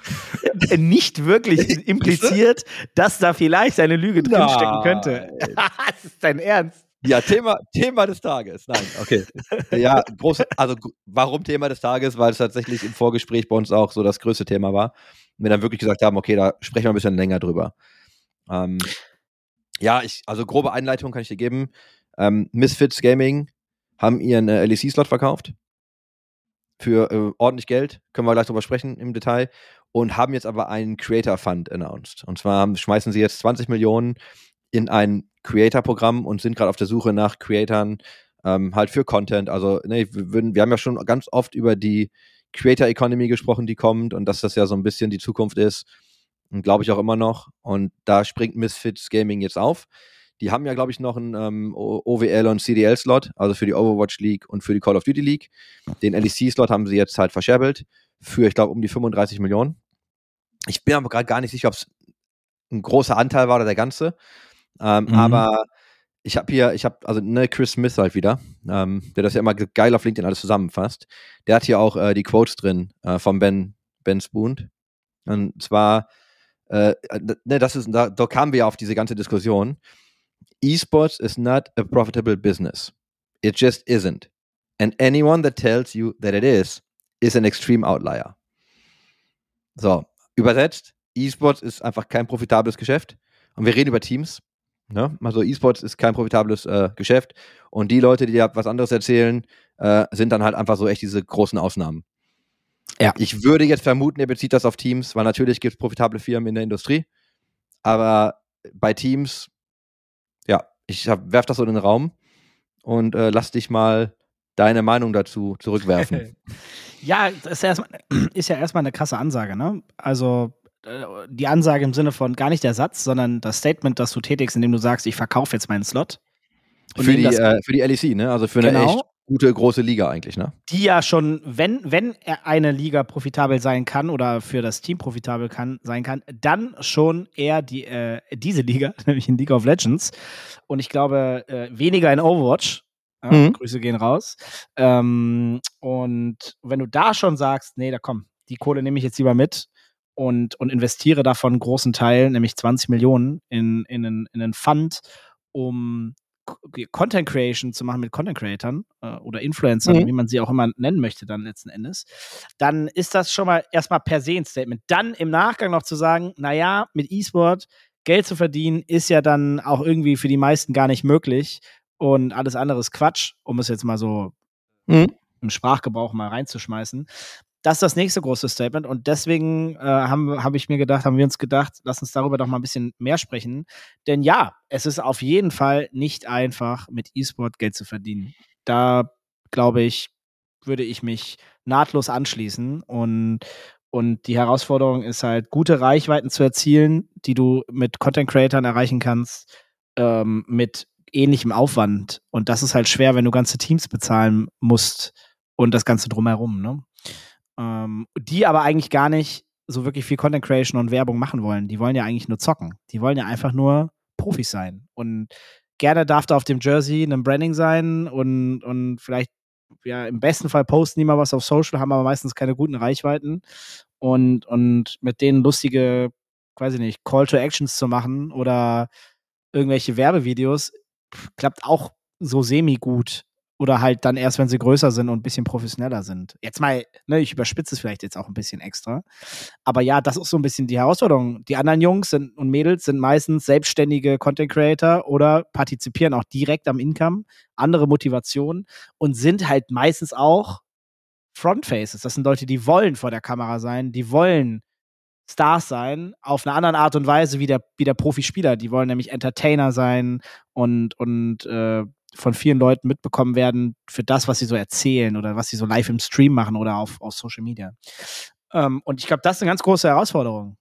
Äh, Nicht wirklich impliziert, dass da vielleicht eine Lüge drinstecken könnte. das ist dein Ernst. Ja, Thema, Thema des Tages. Nein, okay. Ja, große, also warum Thema des Tages? Weil es tatsächlich im Vorgespräch bei uns auch so das größte Thema war. Und wir dann wirklich gesagt haben, okay, da sprechen wir ein bisschen länger drüber. Ähm, ja, ich, also grobe Einleitung kann ich dir geben. Ähm, Misfits Gaming haben ihren äh, LEC-Slot verkauft. Für äh, ordentlich Geld. Können wir gleich drüber sprechen im Detail. Und haben jetzt aber einen Creator Fund announced. Und zwar schmeißen sie jetzt 20 Millionen in ein Creator-Programm und sind gerade auf der Suche nach Creatoren ähm, halt für Content. Also, ne, wir, wir haben ja schon ganz oft über die Creator Economy gesprochen, die kommt und dass das ja so ein bisschen die Zukunft ist. Und glaube ich auch immer noch. Und da springt Misfits Gaming jetzt auf. Die haben ja, glaube ich, noch einen ähm, OWL und CDL-Slot, also für die Overwatch League und für die Call of Duty League. Den LEC-Slot haben sie jetzt halt verscherbelt für, ich glaube, um die 35 Millionen. Ich bin aber gerade gar nicht sicher, ob es ein großer Anteil war oder der ganze. Ähm, Mhm. Aber ich habe hier, ich habe, also ne, Chris Smith halt wieder, ähm, der das ja immer ge- geil auf LinkedIn alles zusammenfasst. Der hat hier auch äh, die Quotes drin äh, von Ben, Ben Spoon. Und zwar, äh, ne, das ist, da, da kamen wir auf diese ganze Diskussion. Esports is not a profitable business. It just isn't. And anyone that tells you that it is, is an extreme outlier. So, übersetzt, Esports ist einfach kein profitables Geschäft. Und wir reden über Teams. Ne? Also E-Sports ist kein profitables äh, Geschäft. Und die Leute, die ja was anderes erzählen, äh, sind dann halt einfach so echt diese großen Ausnahmen. Ja. Ich würde jetzt vermuten, er bezieht das auf Teams, weil natürlich gibt es profitable Firmen in der Industrie. Aber bei Teams, ja, ich werfe das so in den Raum und äh, lass dich mal deine Meinung dazu zurückwerfen. ja, das ist, erstmal, ist ja erstmal eine krasse Ansage, ne? Also äh, die Ansage im Sinne von gar nicht der Satz, sondern das Statement, das du tätigst, indem du sagst, ich verkaufe jetzt meinen Slot. Für die, äh, für die LEC, ne? Also für eine Genau. echt gute große Liga eigentlich, ne? die ja schon, wenn, wenn er eine Liga profitabel sein kann oder für das Team profitabel kann, sein kann, dann schon eher die, äh, diese Liga, nämlich in League of Legends. Und ich glaube, äh, weniger in Overwatch. Ja, Mhm. Grüße gehen raus. Ähm, und wenn du da schon sagst, nee, da komm, die Kohle nehme ich jetzt lieber mit und, und investiere davon einen großen Teil, nämlich 20 Millionen, in, in, einen, in einen Fund, um Content Creation zu machen mit Content Creatern äh, oder Influencern, Mhm. wie man sie auch immer nennen möchte, dann letzten Endes, dann ist das schon mal erstmal per se ein Statement. Dann im Nachgang noch zu sagen, naja, mit E-Sport Geld zu verdienen, ist ja dann auch irgendwie für die meisten gar nicht möglich und alles andere ist Quatsch, um es jetzt mal so Mhm. im Sprachgebrauch mal reinzuschmeißen. Das ist das nächste große Statement und deswegen äh, habe ich mir gedacht, haben wir uns gedacht, lass uns darüber doch mal ein bisschen mehr sprechen. Denn ja, es ist auf jeden Fall nicht einfach, mit E-Sport Geld zu verdienen. Da glaube ich, würde ich mich nahtlos anschließen und und die Herausforderung ist halt, gute Reichweiten zu erzielen, die du mit Content Creatern erreichen kannst, ähm, mit ähnlichem Aufwand. Und das ist halt schwer, wenn du ganze Teams bezahlen musst und das Ganze drumherum, ne? Ähm, die aber eigentlich gar nicht so wirklich viel Content Creation und Werbung machen wollen. Die wollen ja eigentlich nur zocken. Die wollen ja einfach nur Profis sein. Und gerne darf da auf dem Jersey ein Branding sein und, und vielleicht, ja, im besten Fall posten die mal was auf Social, haben aber meistens keine guten Reichweiten. Und, und mit denen lustige, weiß ich nicht, Call to Actions zu machen oder irgendwelche Werbevideos, pff, klappt auch so semi-gut. Oder halt dann erst, wenn sie größer sind und ein bisschen professioneller sind. Jetzt mal, ne, ich überspitze es vielleicht jetzt auch ein bisschen extra. Aber ja, das ist so ein bisschen die Herausforderung. Die anderen Jungs sind, und Mädels sind meistens selbstständige Content Creator oder partizipieren auch direkt am Income, andere Motivationen und sind halt meistens auch Frontfaces. Das sind Leute, die wollen vor der Kamera sein, die wollen Stars sein, auf eine andere Art und Weise wie der, wie der Profispieler. Die wollen nämlich Entertainer sein und, und äh, von vielen Leuten mitbekommen werden für das, was sie so erzählen oder was sie so live im Stream machen oder auf, auf Social Media. Ähm, und ich glaube, das ist eine ganz große Herausforderung,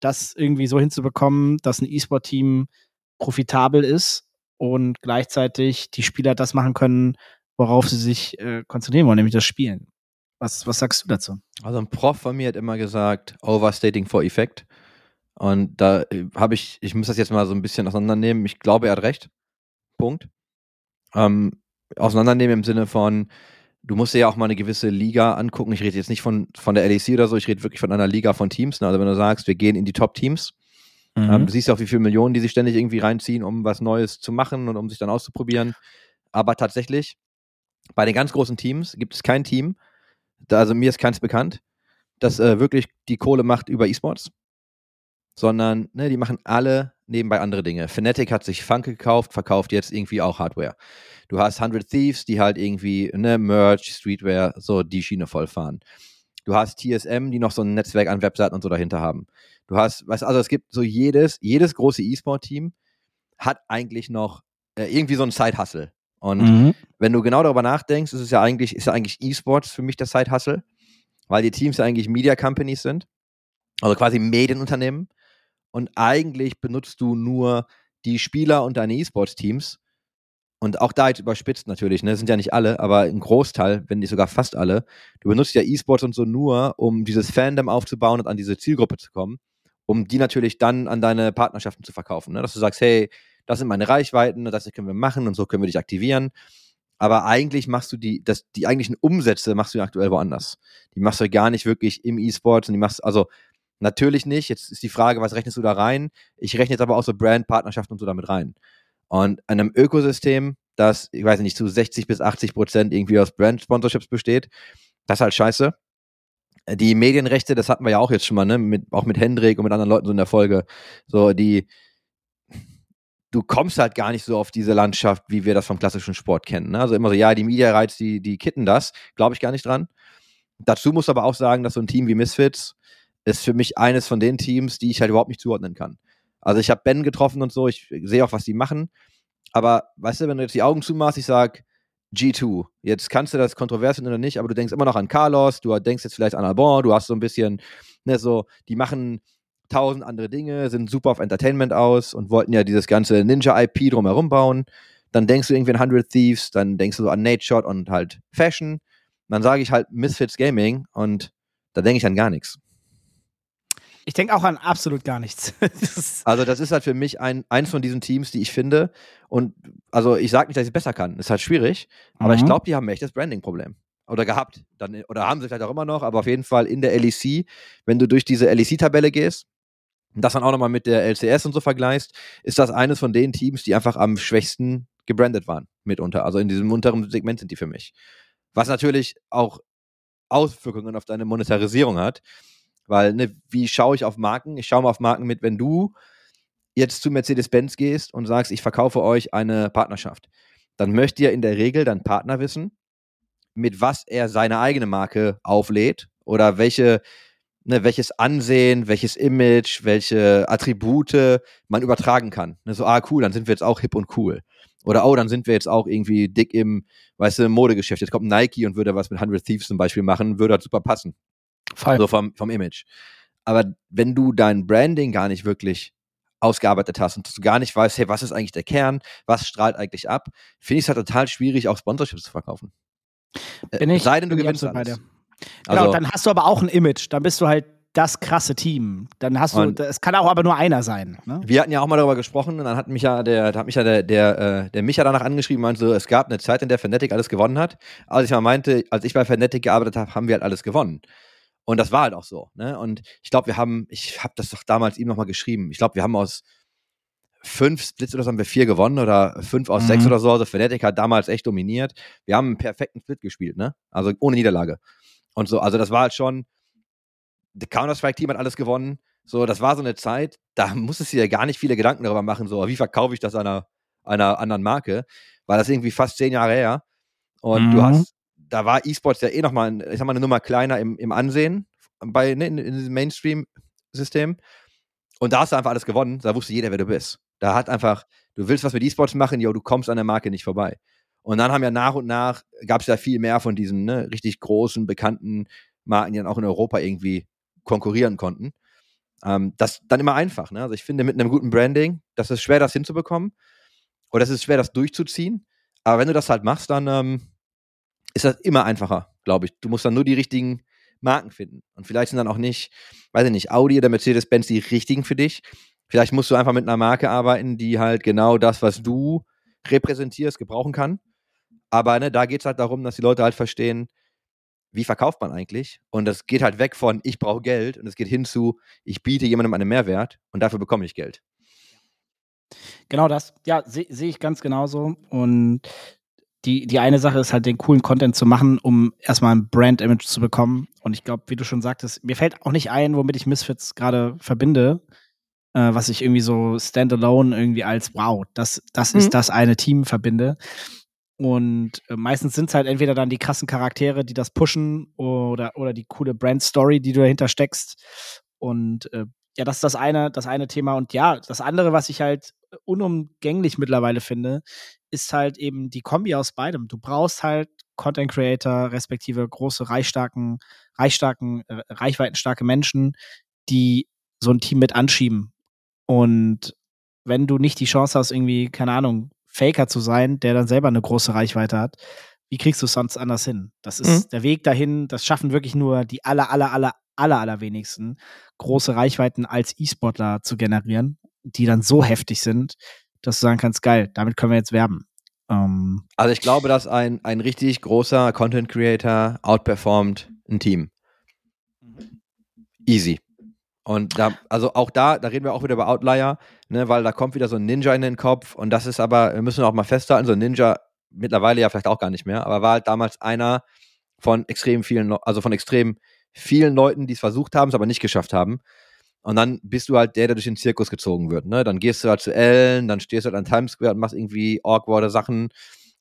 das irgendwie so hinzubekommen, dass ein E-Sport-Team profitabel ist und gleichzeitig die Spieler das machen können, worauf sie sich äh, konzentrieren wollen, nämlich das Spielen. Was, was sagst du dazu? Also ein Prof von mir hat immer gesagt, overstating for effect. Und da äh, habe ich, ich muss das jetzt mal so ein bisschen auseinandernehmen. Ich glaube, er hat recht. Punkt. Ähm, auseinandernehmen im Sinne von, du musst dir ja auch mal eine gewisse Liga angucken. Ich rede jetzt nicht von, von der LEC oder so, ich rede wirklich von einer Liga von Teams. Ne? Also wenn du sagst, wir gehen in die Top-Teams, ähm, du siehst ja auch, wie viele Millionen die sich ständig irgendwie reinziehen, um was Neues zu machen und um sich dann auszuprobieren. Aber tatsächlich, bei den ganz großen Teams gibt es kein Team, da, also mir ist keins bekannt, das äh, wirklich die Kohle macht über E-Sports, sondern ne, die machen alle nebenbei andere Dinge. Fnatic hat sich Funk gekauft, verkauft jetzt irgendwie auch Hardware. Du hast 100 Thieves, die halt irgendwie ne, Merch, Streetwear, so die Schiene vollfahren. Du hast TSM, die noch so ein Netzwerk an Webseiten und so dahinter haben. Du hast, weißt also es gibt so jedes, jedes große E-Sport-Team hat eigentlich noch äh, irgendwie so ein Side-Hustle. Und Mhm. wenn du genau darüber nachdenkst, ist es ja eigentlich, ist ja eigentlich E-Sports für mich der Side-Hustle, weil die Teams ja eigentlich Media Companies sind, also quasi Medienunternehmen. Und eigentlich benutzt du nur die Spieler und deine E-Sports-Teams. Und auch da jetzt überspitzt natürlich, ne, sind ja nicht alle, aber ein Großteil, wenn nicht sogar fast alle. Du benutzt ja E-Sports und so nur, um dieses Fandom aufzubauen und an diese Zielgruppe zu kommen, um die natürlich dann an deine Partnerschaften zu verkaufen. Ne? Dass du sagst, hey, das sind meine Reichweiten, das können wir machen und so können wir dich aktivieren. Aber eigentlich machst du die, das, die eigentlichen Umsätze machst du aktuell woanders. Die machst du gar nicht wirklich im E-Sports und die machst, also Natürlich nicht. Jetzt ist die Frage, was rechnest du da rein? Ich rechne jetzt aber auch so Brand-Partnerschaften und so damit rein. Und in einem Ökosystem, das, ich weiß nicht, zu 60 bis 80 Prozent irgendwie aus Brand-Sponsorships besteht, das ist halt scheiße. Die Medienrechte, das hatten wir ja auch jetzt schon mal, ne? Mit, auch mit Hendrik und mit anderen Leuten so in der Folge. So, die, du kommst halt gar nicht so auf diese Landschaft, wie wir das vom klassischen Sport kennen. Ne? Also immer so, ja, die Media Rights, die, die kitten das, glaube ich gar nicht dran. Dazu muss aber auch sagen, dass so ein Team wie Misfits ist für mich eines von den Teams, die ich halt überhaupt nicht zuordnen kann. Also ich habe Ben getroffen und so, ich sehe auch, was die machen. Aber weißt du, wenn du jetzt die Augen zumachst, ich sag G2. Jetzt kannst du das kontrovers finden oder nicht, aber du denkst immer noch an Carlos, du denkst jetzt vielleicht an Albon, du hast so ein bisschen, ne, so, die machen tausend andere Dinge, sind super auf Entertainment aus und wollten ja dieses ganze Ninja-IP drumherum bauen. Dann denkst du irgendwie an 100 Thieves, dann denkst du so an Shot und halt Fashion. Dann sage ich halt Misfits Gaming und da denke ich an gar nichts. Ich denke auch an absolut gar nichts. das also das ist halt für mich ein, eins von diesen Teams, die ich finde. Und also ich sage nicht, dass ich es besser kann. Ist halt schwierig. Aber mhm. ich glaube, die haben echt das Branding-Problem. Oder gehabt. Dann, oder haben sie vielleicht auch immer noch, aber auf jeden Fall in der LEC, wenn du durch diese LEC-Tabelle gehst, das dann auch nochmal mit der LCS und so vergleichst, ist das eines von den Teams, die einfach am schwächsten gebrandet waren, mitunter. Also in diesem unteren Segment sind die für mich. Was natürlich auch Auswirkungen auf deine Monetarisierung hat. Weil, ne, wie schaue ich auf Marken? Ich schaue mal auf Marken mit, wenn du jetzt zu Mercedes-Benz gehst und sagst, ich verkaufe euch eine Partnerschaft, dann möchte ja in der Regel dein Partner wissen, mit was er seine eigene Marke auflädt oder welche, ne, welches Ansehen, welches Image, welche Attribute man übertragen kann. Ne, so, ah, cool, dann sind wir jetzt auch hip und cool. Oder, oh, dann sind wir jetzt auch irgendwie dick im, weißt du, Modegeschäft. Jetzt kommt Nike und würde was mit 100 Thieves zum Beispiel machen, würde das super passen. Voll. So vom, vom Image. Aber wenn du dein Branding gar nicht wirklich ausgearbeitet hast und du gar nicht weißt, hey, was ist eigentlich der Kern, was strahlt eigentlich ab, finde ich es halt total schwierig, auch Sponsorships zu verkaufen. Äh, Bin ich, sei denn, du gewinnst alles. Genau, also, dann hast du aber auch ein Image, dann bist du halt das krasse Team. Dann hast du, es kann auch aber nur einer sein. Ne? Wir hatten ja auch mal darüber gesprochen und dann hat mich ja der, hat mich ja der, der, äh, der Micha danach angeschrieben, meinte so, es gab eine Zeit, in der Fnatic alles gewonnen hat. Als ich mal meinte, als ich bei Fnatic gearbeitet habe, haben wir halt alles gewonnen. Und das war halt auch so. Ne? Und ich glaube, wir haben, ich habe das doch damals ihm nochmal geschrieben. Ich glaube, wir haben aus fünf Splits oder so haben wir vier gewonnen oder fünf aus mhm. sechs oder so. Also Fnatic hat damals echt dominiert. Wir haben einen perfekten Split gespielt, ne? Also ohne Niederlage. Und so, also das war halt schon, der Counter-Strike-Team hat alles gewonnen. So, das war so eine Zeit, da musstest du dir gar nicht viele Gedanken darüber machen, so, wie verkaufe ich das einer, einer anderen Marke, weil das irgendwie fast zehn Jahre her. Und mhm. du hast da war E-Sports ja eh nochmal, ich sag mal, eine Nummer kleiner im, im Ansehen bei, ne, in, in diesem Mainstream-System. Und da hast du einfach alles gewonnen, da wusste jeder, wer du bist. Da hat einfach, du willst was mit E-Sports machen, jo, du kommst an der Marke nicht vorbei. Und dann haben ja nach und nach, gab es ja viel mehr von diesen ne, richtig großen, bekannten Marken, die dann auch in Europa irgendwie konkurrieren konnten. Ähm, das dann immer einfach. Ne? Also ich finde, mit einem guten Branding, das ist schwer, das hinzubekommen. Oder es ist schwer, das durchzuziehen. Aber wenn du das halt machst, dann, ähm, ist das immer einfacher, glaube ich. Du musst dann nur die richtigen Marken finden. Und vielleicht sind dann auch nicht, weiß ich nicht, Audi oder Mercedes-Benz die richtigen für dich. Vielleicht musst du einfach mit einer Marke arbeiten, die halt genau das, was du repräsentierst, gebrauchen kann. Aber ne, da geht es halt darum, dass die Leute halt verstehen, wie verkauft man eigentlich? Und das geht halt weg von, ich brauche Geld und es geht hin zu, ich biete jemandem einen Mehrwert und dafür bekomme ich Geld. Genau das. Ja, sehe seh ich ganz genauso. Und die, die eine Sache ist halt, den coolen Content zu machen, um erstmal ein Brand-Image zu bekommen. Und ich glaube, wie du schon sagtest, mir fällt auch nicht ein, womit ich Misfits gerade verbinde, äh, was ich irgendwie so standalone irgendwie als wow, das, das mhm. ist das eine Team verbinde. Und äh, meistens sind es halt entweder dann die krassen Charaktere, die das pushen, oder, oder die coole Brand-Story, die du dahinter steckst. Und äh, ja, das ist das eine, das eine Thema. Und ja, das andere, was ich halt unumgänglich mittlerweile finde, ist halt eben die Kombi aus beidem. Du brauchst halt Content Creator, respektive große, reichstarken, reichstarken, äh, reichweitenstarke Menschen, die so ein Team mit anschieben. Und wenn du nicht die Chance hast, irgendwie, keine Ahnung, Faker zu sein, der dann selber eine große Reichweite hat, wie kriegst du es sonst anders hin? Das ist mhm. der Weg dahin, das schaffen wirklich nur die aller, aller, aller, aller, allerwenigsten, große Reichweiten als E-Sportler zu generieren, die dann so heftig sind, dass du sagen kannst, geil, damit können wir jetzt werben. Ähm, also ich glaube, dass ein, ein richtig großer Content Creator outperformt ein Team. Easy. Und da, also auch da, da reden wir auch wieder über Outlier, ne, weil da kommt wieder so ein Ninja in den Kopf und das ist aber, wir müssen auch mal festhalten, so ein Ninja mittlerweile ja vielleicht auch gar nicht mehr, aber war halt damals einer von extrem vielen, also von extrem vielen Leuten, die es versucht haben, es aber nicht geschafft haben. Und dann bist du halt der, der durch den Zirkus gezogen wird. Ne? Dann gehst du halt zu Ellen, dann stehst du halt an Times Square und machst irgendwie awkwarde Sachen.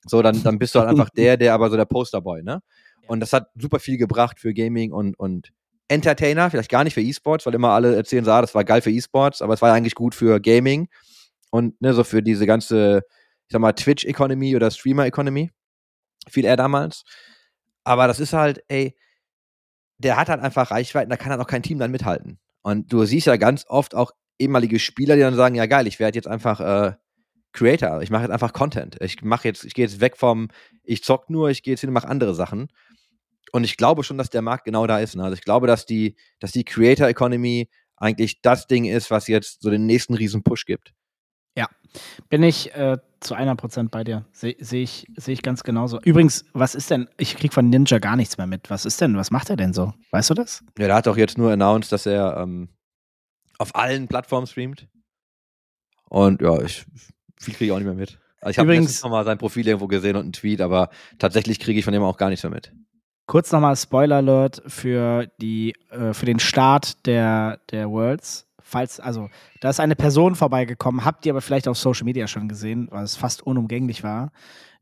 So, dann, dann bist du halt einfach der, der aber so der Posterboy, ne? Und das hat super viel gebracht für Gaming und, und Entertainer, vielleicht gar nicht für E-Sports, weil immer alle erzählen, so, ah, das war geil für E-Sports, aber es war eigentlich gut für Gaming und ne, so für diese ganze, ich sag mal, Twitch-Economy oder Streamer-Economy. Viel eher damals. Aber das ist halt, ey, der hat halt einfach Reichweiten, da kann halt auch kein Team dann mithalten. Und du siehst ja ganz oft auch ehemalige Spieler, die dann sagen, ja geil, ich werde jetzt einfach äh, Creator, ich mache jetzt einfach Content. Ich mache jetzt, ich gehe jetzt weg vom, ich zock nur, ich gehe jetzt hin und mache andere Sachen. Und ich glaube schon, dass der Markt genau da ist. Ne? Also ich glaube, dass die, dass die Creator Economy eigentlich das Ding ist, was jetzt so den nächsten riesen Push gibt. Ja, bin ich äh, zu einer Prozent bei dir. Sehe seh ich, seh ich ganz genauso. Übrigens, was ist denn, ich krieg von Ninja gar nichts mehr mit. Was ist denn, was macht er denn so? Weißt du das? Ja, der hat doch jetzt nur announced, dass er ähm, auf allen Plattformen streamt. Und ja, ich viel kriege ich auch nicht mehr mit. Also ich habe übrigens noch mal sein Profil irgendwo gesehen und einen Tweet, aber tatsächlich kriege ich von ihm auch gar nichts mehr mit. Kurz nochmal Spoiler Alert für die äh, für den Start der der Worlds. Falls also da ist eine Person vorbeigekommen, habt ihr aber vielleicht auf Social Media schon gesehen, weil es fast unumgänglich war,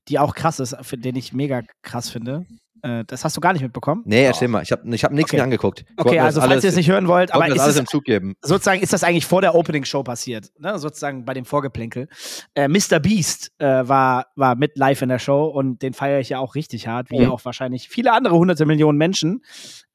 die auch krass ist, für den ich mega krass finde. Äh, das hast du gar nicht mitbekommen? Nee, erzähl oh. mal. Ich habe ich hab nichts okay. mehr angeguckt. Ich okay, also falls ihr es nicht hören wollt, aber ist alles im Zug geben. sozusagen ist das eigentlich vor der Opening Show passiert, ne? sozusagen bei dem Vorgeplänkel. Äh, Mr. Beast äh, war, war mit live in der Show und den feiere ich ja auch richtig hart, wie mhm. auch wahrscheinlich viele andere hunderte Millionen Menschen.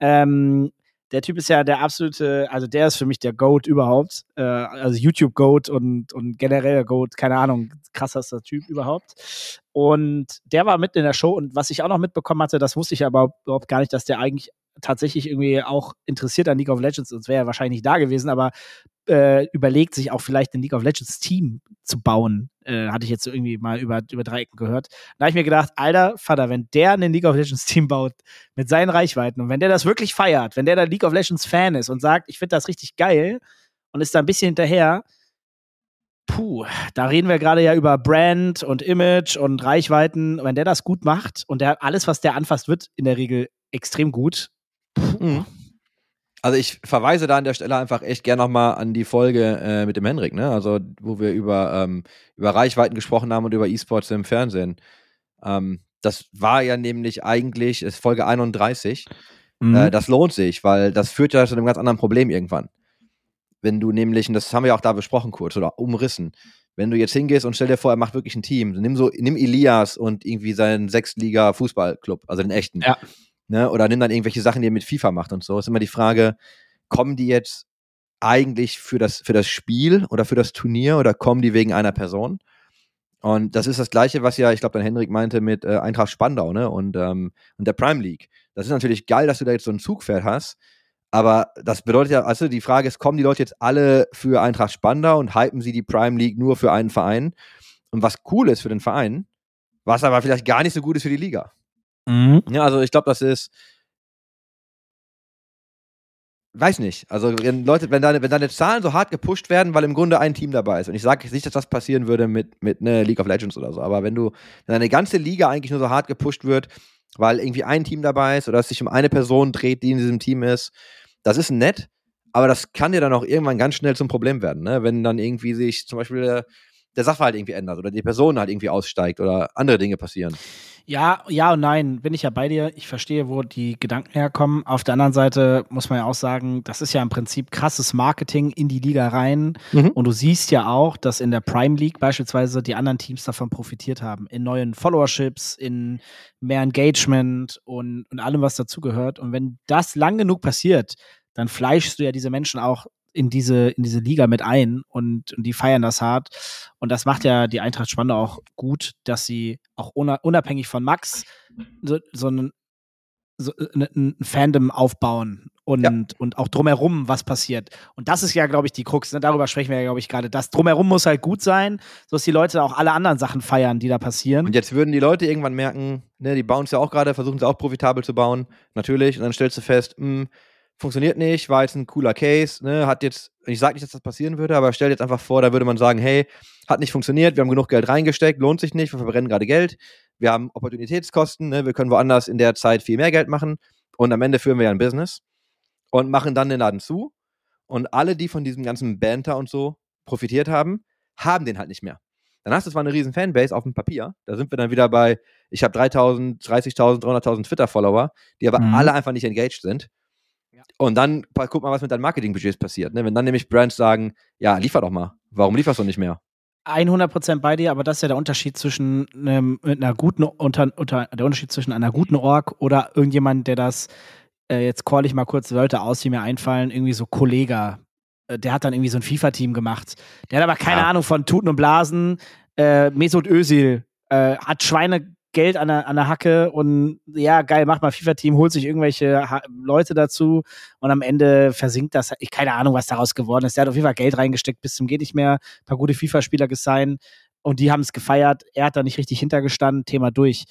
Ähm, der Typ ist ja der absolute, also der ist für mich der Goat überhaupt. Äh, also YouTube-Goat und, und generell Goat, keine Ahnung, krassester Typ überhaupt. Und der war mitten in der Show und was ich auch noch mitbekommen hatte, das wusste ich aber überhaupt gar nicht, dass der eigentlich tatsächlich irgendwie auch interessiert an League of Legends, sonst wäre er wahrscheinlich nicht da gewesen, aber äh, überlegt, sich auch vielleicht ein League of Legends Team zu bauen. Äh, hatte ich jetzt irgendwie mal über, über drei gehört. Da habe ich mir gedacht, alter Vater, wenn der ein League of Legends Team baut mit seinen Reichweiten und wenn der das wirklich feiert, wenn der da League of Legends Fan ist und sagt, ich finde das richtig geil und ist da ein bisschen hinterher, puh, da reden wir gerade ja über Brand und Image und Reichweiten. Wenn der das gut macht und der alles, was der anfasst, wird in der Regel extrem gut. Puh. Mhm. Also ich verweise da an der Stelle einfach echt gerne nochmal an die Folge äh, mit dem Henrik, ne? Also wo wir über, ähm, über Reichweiten gesprochen haben und über E-Sports im Fernsehen. Ähm, das war ja nämlich eigentlich, ist Folge 31. Mhm. Äh, das lohnt sich, weil das führt ja zu einem ganz anderen Problem irgendwann. Wenn du nämlich, und das haben wir ja auch da besprochen kurz oder umrissen, wenn du jetzt hingehst und stell dir vor, er macht wirklich ein Team, nimm so, nimm Elias und irgendwie seinen Sechstliga-Fußballclub, also den echten. Ja. Ne? Oder nimm dann irgendwelche Sachen, die er mit FIFA macht und so. Ist immer die Frage, kommen die jetzt eigentlich für das, für das Spiel oder für das Turnier oder kommen die wegen einer Person? Und das ist das Gleiche, was ja, ich glaube, dann Henrik meinte mit äh, Eintracht Spandau ne? und, ähm, und der Prime League. Das ist natürlich geil, dass du da jetzt so ein Zugpferd hast. Aber das bedeutet ja, also die Frage ist, kommen die Leute jetzt alle für Eintracht Spandau und hypen sie die Prime League nur für einen Verein? Und was cool ist für den Verein, was aber vielleicht gar nicht so gut ist für die Liga. Mhm. Ja, also ich glaube, das ist. Weiß nicht. Also, wenn Leute, wenn deine, wenn deine Zahlen so hart gepusht werden, weil im Grunde ein Team dabei ist. Und ich sage nicht, dass das passieren würde mit, mit ne League of Legends oder so, aber wenn du, wenn deine ganze Liga eigentlich nur so hart gepusht wird, weil irgendwie ein Team dabei ist oder es sich um eine Person dreht, die in diesem Team ist, das ist nett, aber das kann dir dann auch irgendwann ganz schnell zum Problem werden, ne? Wenn dann irgendwie sich zum Beispiel der, Sachverhalt irgendwie ändert oder die Person halt irgendwie aussteigt oder andere Dinge passieren. Ja, ja und nein, bin ich ja bei dir. Ich verstehe, wo die Gedanken herkommen. Auf der anderen Seite muss man ja auch sagen, das ist ja im Prinzip krasses Marketing in die Liga rein. Mhm. Und du siehst ja auch, dass in der Prime League beispielsweise die anderen Teams davon profitiert haben. In neuen Followerships, in mehr Engagement und, und allem, was dazugehört. Und wenn das lang genug passiert, dann fleischst du ja diese Menschen auch in diese, in diese Liga mit ein und, und die feiern das hart. Und das macht ja die Eintracht Spandau auch gut, dass sie auch unabhängig von Max so, so ein, so ein Fandom aufbauen und, ja. und auch drumherum was passiert. Und das ist ja, glaube ich, die Krux. Ne? Darüber sprechen wir ja, glaube ich, gerade. Das drumherum muss halt gut sein, sodass die Leute auch alle anderen Sachen feiern, die da passieren. Und jetzt würden die Leute irgendwann merken, ne, die bauen es ja auch gerade, versuchen es auch profitabel zu bauen, natürlich. Und dann stellst du fest, mh, hm, funktioniert nicht, war jetzt ein cooler Case, ne, hat jetzt, ich sage nicht, dass das passieren würde, aber stell dir jetzt einfach vor, da würde man sagen, hey, hat nicht funktioniert, wir haben genug Geld reingesteckt, lohnt sich nicht, wir verbrennen gerade Geld, wir haben Opportunitätskosten, ne, wir können woanders in der Zeit viel mehr Geld machen und am Ende führen wir ja ein Business und machen dann den Laden zu und alle, die von diesem ganzen Banter und so profitiert haben, haben den halt nicht mehr. Dann hast du zwar eine riesen Fanbase auf dem Papier, da sind wir dann wieder bei, ich habe 3000, 30.000, 300.000 Twitter-Follower, die aber Mhm. alle einfach nicht engaged sind. Und dann guck mal, was mit deinen Marketingbudgets passiert. Ne? Wenn dann nämlich Brands sagen, ja, liefer doch mal. Warum lieferst du nicht mehr? 100% bei dir, aber das ist ja der Unterschied zwischen einem, mit einer guten unter, unter der Unterschied zwischen einer guten Org oder irgendjemand, der das äh, jetzt call ich mal kurz Leute aus, die mir einfallen, irgendwie so Kollega. Äh, der hat dann irgendwie so ein FIFA-Team gemacht. Der hat aber keine Ja. Ahnung von Tuten und Blasen. Äh, Mesut Özil äh, hat Schweinegeld an der, an der Hacke und ja, geil, macht mal FIFA-Team, holt sich irgendwelche ha Leute dazu und am Ende versinkt das. Ich keine Ahnung, was daraus geworden ist. Der hat auf jeden Fall Geld reingesteckt bis zum geht nicht mehr. Ein paar gute FIFA-Spieler gesigned und die haben es gefeiert. Er hat da nicht richtig hintergestanden. Thema durch.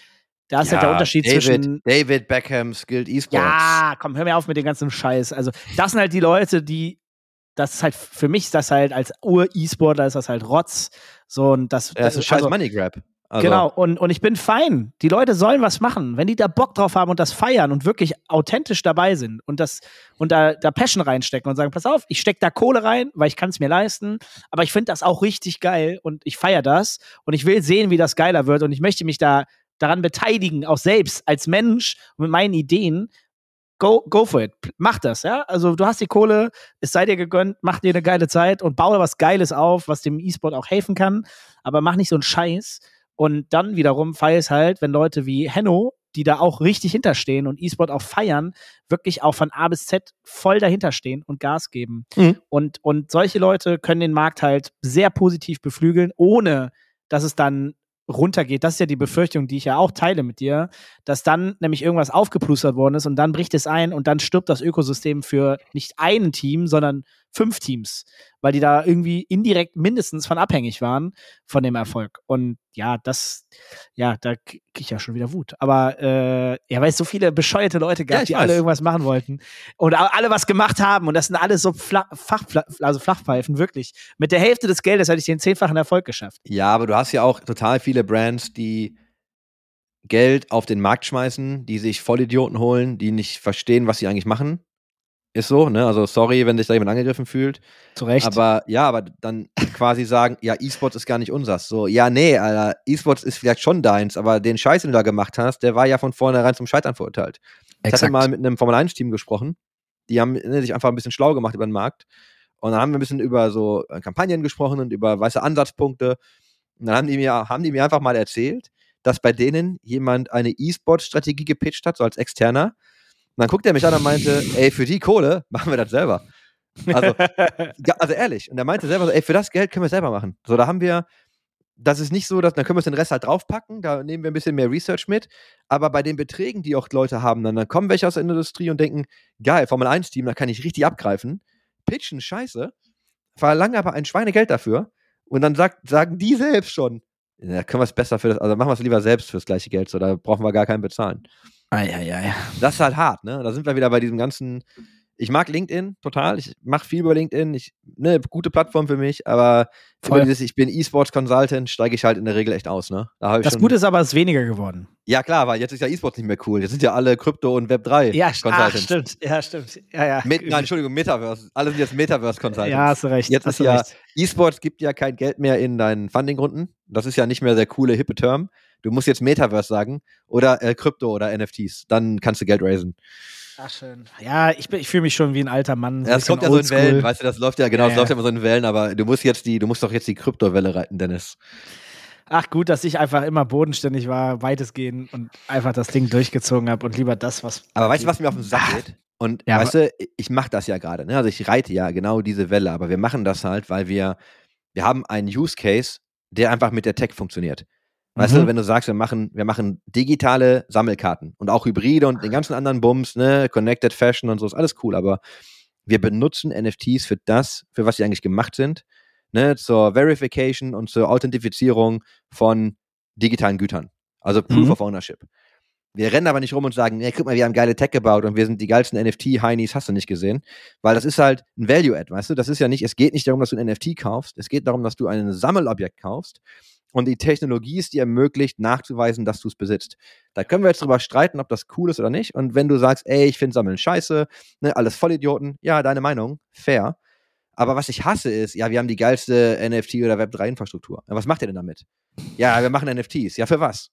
Da ist halt der Unterschied David, zwischen David Beckham, Skilled Esports. ja, komm, hör mir auf mit dem ganzen Scheiß. Also, das sind halt die Leute, die, das ist halt, für mich ist das halt als Ur-E-Sportler ist das halt Rotz. So, und das, Ja, das ist ein scheiß also, Money Grab. Also, Genau, und, und ich bin fein. Die Leute sollen was machen. Wenn die da Bock drauf haben und das feiern und wirklich authentisch dabei sind und das und da, da Passion reinstecken und sagen, pass auf, ich steck da Kohle rein, weil ich kann es mir leisten, aber ich finde das auch richtig geil und ich feiere das und ich will sehen, wie das geiler wird und ich möchte mich da daran beteiligen, auch selbst als Mensch mit meinen Ideen. Go, go for it. Mach das, ja. Also du hast die Kohle, es sei dir gegönnt, mach dir eine geile Zeit und baue was Geiles auf, was dem E-Sport auch helfen kann. Aber mach nicht so einen Scheiß. Und dann wiederum feier es halt, wenn Leute wie Henno, die da auch richtig hinterstehen und E-Sport auch feiern, wirklich auch von A bis Z voll dahinter stehen und Gas geben. Mhm. Und, und solche Leute können den Markt halt sehr positiv beflügeln, ohne dass es dann runtergeht. Das ist ja die Befürchtung, die ich ja auch teile mit dir, dass dann nämlich irgendwas aufgeplustert worden ist und dann bricht es ein und dann stirbt das Ökosystem für nicht ein Team, sondern fünf Teams, weil die da irgendwie indirekt mindestens von abhängig waren von dem Erfolg. Und ja, das, ja, da krieg ich ja schon wieder Wut. Aber äh, ja, weil es so viele bescheuerte Leute gab, Ja, die weiß. alle irgendwas machen wollten und alle was gemacht haben und das sind alles so Fla Fach, also Flachpfeifen, wirklich. Mit der Hälfte des Geldes hätte ich den zehnfachen Erfolg geschafft. Ja, aber du hast ja auch total viele Brands, die Geld auf den Markt schmeißen, die sich Vollidioten holen, die nicht verstehen, was sie eigentlich machen. Ist so, ne? Also sorry, wenn sich da jemand angegriffen fühlt. Zu Recht. Aber ja, aber dann quasi sagen, ja, E-Sports ist gar nicht unsers. So, ja, nee, Alter, E-Sports ist vielleicht schon deins, aber den Scheiß, den du da gemacht hast, der war ja von vornherein zum Scheitern verurteilt. Ich hatte mal mit einem Formel-1-Team gesprochen. Die haben ne, sich einfach ein bisschen schlau gemacht über den Markt. Und dann haben wir ein bisschen über so äh, Kampagnen gesprochen und über weiße Ansatzpunkte. Und dann haben die mir, haben die mir einfach mal erzählt, dass bei denen jemand eine E-Sport-Strategie gepitcht hat, so als Externer. Dann guckt er mich an und meinte, ey, für die Kohle machen wir das selber. Also, also ehrlich. Und er meinte selber so, ey, für das Geld können wir es selber machen. So, da haben wir, das ist nicht so, dass dann können wir den Rest halt draufpacken, da nehmen wir ein bisschen mehr Research mit. Aber bei den Beträgen, die auch Leute haben, dann, dann kommen welche aus der Industrie und denken, geil, Formel 1-Team, da kann ich richtig abgreifen. Pitchen, scheiße, verlangen aber ein Schweinegeld dafür. Und dann sagt, sagen die selbst schon, ja, können wir es besser für das, also machen wir es lieber selbst fürs gleiche Geld, so, da brauchen wir gar keinen bezahlen. Eieiei. Das ist halt hart, ne? Da sind wir wieder bei diesem ganzen. Ich mag LinkedIn total. Ich mache viel über LinkedIn. Ich, ne, gute Plattform für mich, aber dieses, ich bin E-Sports Consultant, steige ich halt in der Regel echt aus, ne? Da Das Gute ist aber, es ist weniger geworden. Ja, klar, weil jetzt ist ja E-Sports nicht mehr cool. Jetzt sind ja alle Krypto und Web 3 Ja, ach, Consultants. stimmt. Ja, stimmt. Ja, ja. Mit, nein, Entschuldigung, Metaverse. Alle sind jetzt Metaverse Consultants. ja, hast du recht. Jetzt hast ist ja-. E-Sports gibt ja kein Geld mehr in deinen Fundingrunden. Das ist ja nicht mehr der coole, hippe Term. Du musst jetzt Metaverse sagen oder äh, Krypto oder NFTs. Dann kannst du Geld raisen. Ach, schön. Ja, ich, bin- ich fühle mich schon wie ein alter Mann. Ja, das kommt ja so in. Wellen, weißt du, das läuft ja, genau, das ja. läuft ja immer so in Wellen, aber du musst jetzt die, du musst doch jetzt die Kryptowelle reiten, Dennis. Ach gut, dass ich einfach immer bodenständig war, weitestgehend und einfach das Ding durchgezogen habe und lieber das, was. Aber weißt du, was mir auf den Sack Ah. geht? Und Ja, weißt du, ich mache das ja gerade, ne? Also ich reite ja genau diese Welle, aber wir machen das halt, weil wir, wir haben einen Use Case, der einfach mit der Tech funktioniert. Weißt Mhm. du, wenn du sagst, wir machen, wir machen digitale Sammelkarten und auch Hybride und den ganzen anderen Bums, ne, Connected Fashion und so, ist alles cool, aber wir benutzen NFTs für das, für was sie eigentlich gemacht sind, ne, zur Verification und zur Authentifizierung von digitalen Gütern. Also Proof Mhm. of Ownership. Wir rennen aber nicht rum und sagen, nee, guck mal, wir haben geile Tech gebaut und wir sind die geilsten NFT-Heinis, hast du nicht gesehen. Weil das ist halt ein Value-Add, weißt du? Das ist ja nicht, es geht nicht darum, dass du ein NFT kaufst, es geht darum, dass du ein Sammelobjekt kaufst und die Technologie es dir ermöglicht, nachzuweisen, dass du es besitzt. Da können wir jetzt drüber streiten, ob das cool ist oder nicht. Und wenn du sagst, ey, ich finde Sammeln scheiße, ne, alles Vollidioten, ja, deine Meinung, fair. Aber was ich hasse ist, ja, wir haben die geilste NFT- oder Web3-Infrastruktur. Ja, was macht ihr denn damit? Ja, wir machen NFTs. Ja, für was?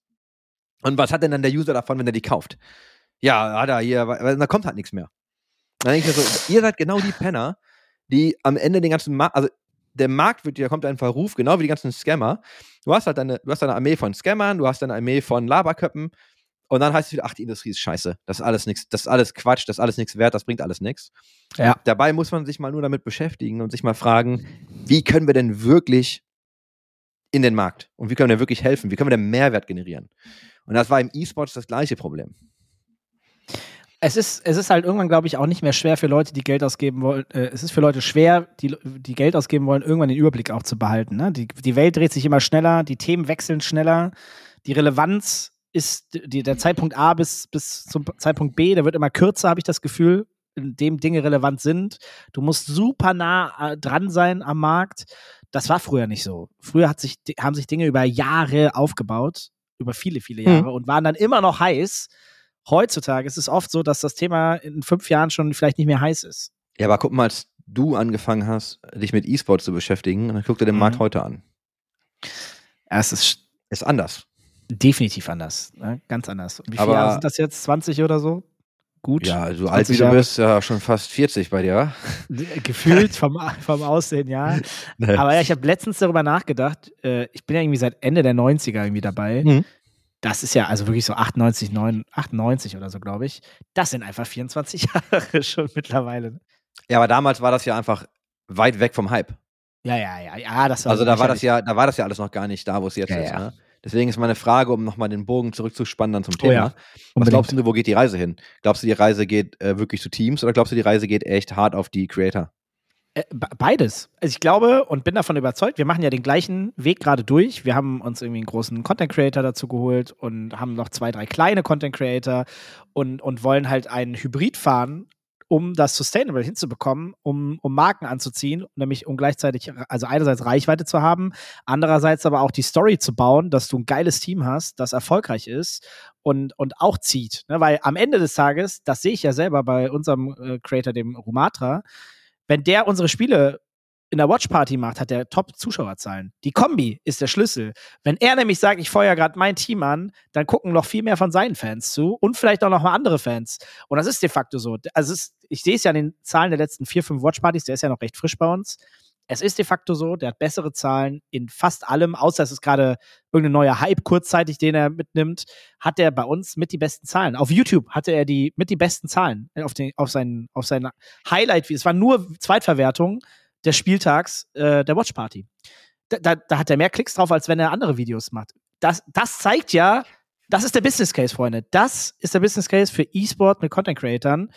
Und was hat denn dann der User davon, wenn er die kauft? Ja, hat er hier, da kommt halt nichts mehr. Dann denke ich mir so, ihr seid genau die Penner, die am Ende den ganzen Markt, also der Markt wird, da kommt ein Verruf, genau wie die ganzen Scammer. Du hast halt deine, du hast deine Armee von Scammern, du hast deine Armee von Laberköppen und dann heißt es wieder, ach, die Industrie ist scheiße. Das ist alles nichts, das ist alles Quatsch, das ist alles nichts wert, das bringt alles nichts. Ja. Dabei muss man sich mal nur damit beschäftigen und sich mal fragen, wie können wir denn wirklich in den Markt und wie können wir denn wirklich helfen? Wie können wir denn Mehrwert generieren? Und das war im E-Sports das gleiche Problem. Es ist, es ist halt irgendwann, glaube ich, auch nicht mehr schwer für Leute, die Geld ausgeben wollen. Äh, es ist für Leute schwer, die, die Geld ausgeben wollen, irgendwann den Überblick auch zu behalten. Ne? Die, die Welt dreht sich immer schneller, die Themen wechseln schneller, die Relevanz ist die, der Zeitpunkt A bis, bis zum Zeitpunkt B, der wird immer kürzer, habe ich das Gefühl, in dem Dinge relevant sind. Du musst super nah äh, dran sein am Markt. Das war früher nicht so. Früher hat sich, haben sich Dinge über Jahre aufgebaut, über viele, viele Jahre Mhm. und waren dann immer noch heiß. Heutzutage ist es oft so, dass das Thema in fünf Jahren schon vielleicht nicht mehr heiß ist. Ja, aber guck mal, als du angefangen hast, dich mit E-Sports zu beschäftigen, dann guck dir den Mhm. Markt heute an. Ja, es ist Ist anders. definitiv anders. Ne? Ganz anders. Wie viele Jahre sind das jetzt? 20 oder so? Gut. Ja, so alt wie 20 du Jahre. bist, ja schon fast 40 bei dir, wa? Gefühlt vom, vom Aussehen, ja. Nee. Aber ja, ich habe letztens darüber nachgedacht. Äh, ich bin ja irgendwie seit Ende der 90er irgendwie dabei. Mhm. Das ist ja also wirklich so 98, 9, 98 oder so, glaube ich. Das sind einfach 24 Jahre schon mittlerweile. Ja, aber damals war das ja einfach weit weg vom Hype. Ja, ja, ja, ja, das war Also so da war das ja, da war das ja alles noch gar nicht da, wo es jetzt Ja, ist. ja. Ne? Deswegen ist meine Frage, um nochmal den Bogen zurückzuspannen dann zum Oh Thema. ja, Was glaubst du, wo geht die Reise hin? Glaubst du, die Reise geht äh, wirklich zu Teams oder glaubst du, die Reise geht echt hart auf die Creator? Äh, be- Beides. Also ich glaube und bin davon überzeugt, wir machen ja den gleichen Weg gerade durch. Wir haben uns irgendwie einen großen Content Creator dazu geholt und haben noch zwei, drei kleine Content Creator und, und wollen halt einen Hybrid fahren, um das Sustainable hinzubekommen, um, um Marken anzuziehen, nämlich um gleichzeitig, also einerseits Reichweite zu haben, andererseits aber auch die Story zu bauen, dass du ein geiles Team hast, das erfolgreich ist und, und auch zieht. Ne? Weil am Ende des Tages, das sehe ich ja selber bei unserem äh, Creator, dem Rumatra, wenn der unsere Spiele in der Watch Party macht, hat der Top-Zuschauerzahlen. Die Kombi ist der Schlüssel. Wenn er nämlich sagt, ich feuer gerade mein Team an, dann gucken noch viel mehr von seinen Fans zu und vielleicht auch noch mal andere Fans. Und das ist de facto so. Also ist, ich sehe es ja an den Zahlen der letzten vier, fünf Watch Partys, der ist ja noch recht frisch bei uns. Es ist de facto so, der hat bessere Zahlen in fast allem, außer es ist gerade irgendein neuer Hype kurzzeitig, den er mitnimmt, hat er bei uns mit die besten Zahlen. Auf YouTube hatte er die mit die besten Zahlen auf, den, auf, seinen, auf seinen Highlight. Es war nur Zweitverwertung des Spieltags äh, der Watch Party. Da, da, da hat er mehr Klicks drauf, als wenn er andere Videos macht. Das, das zeigt ja, das ist der Business Case, Freunde. Das ist der Business Case für E-Sport mit Content Creatern.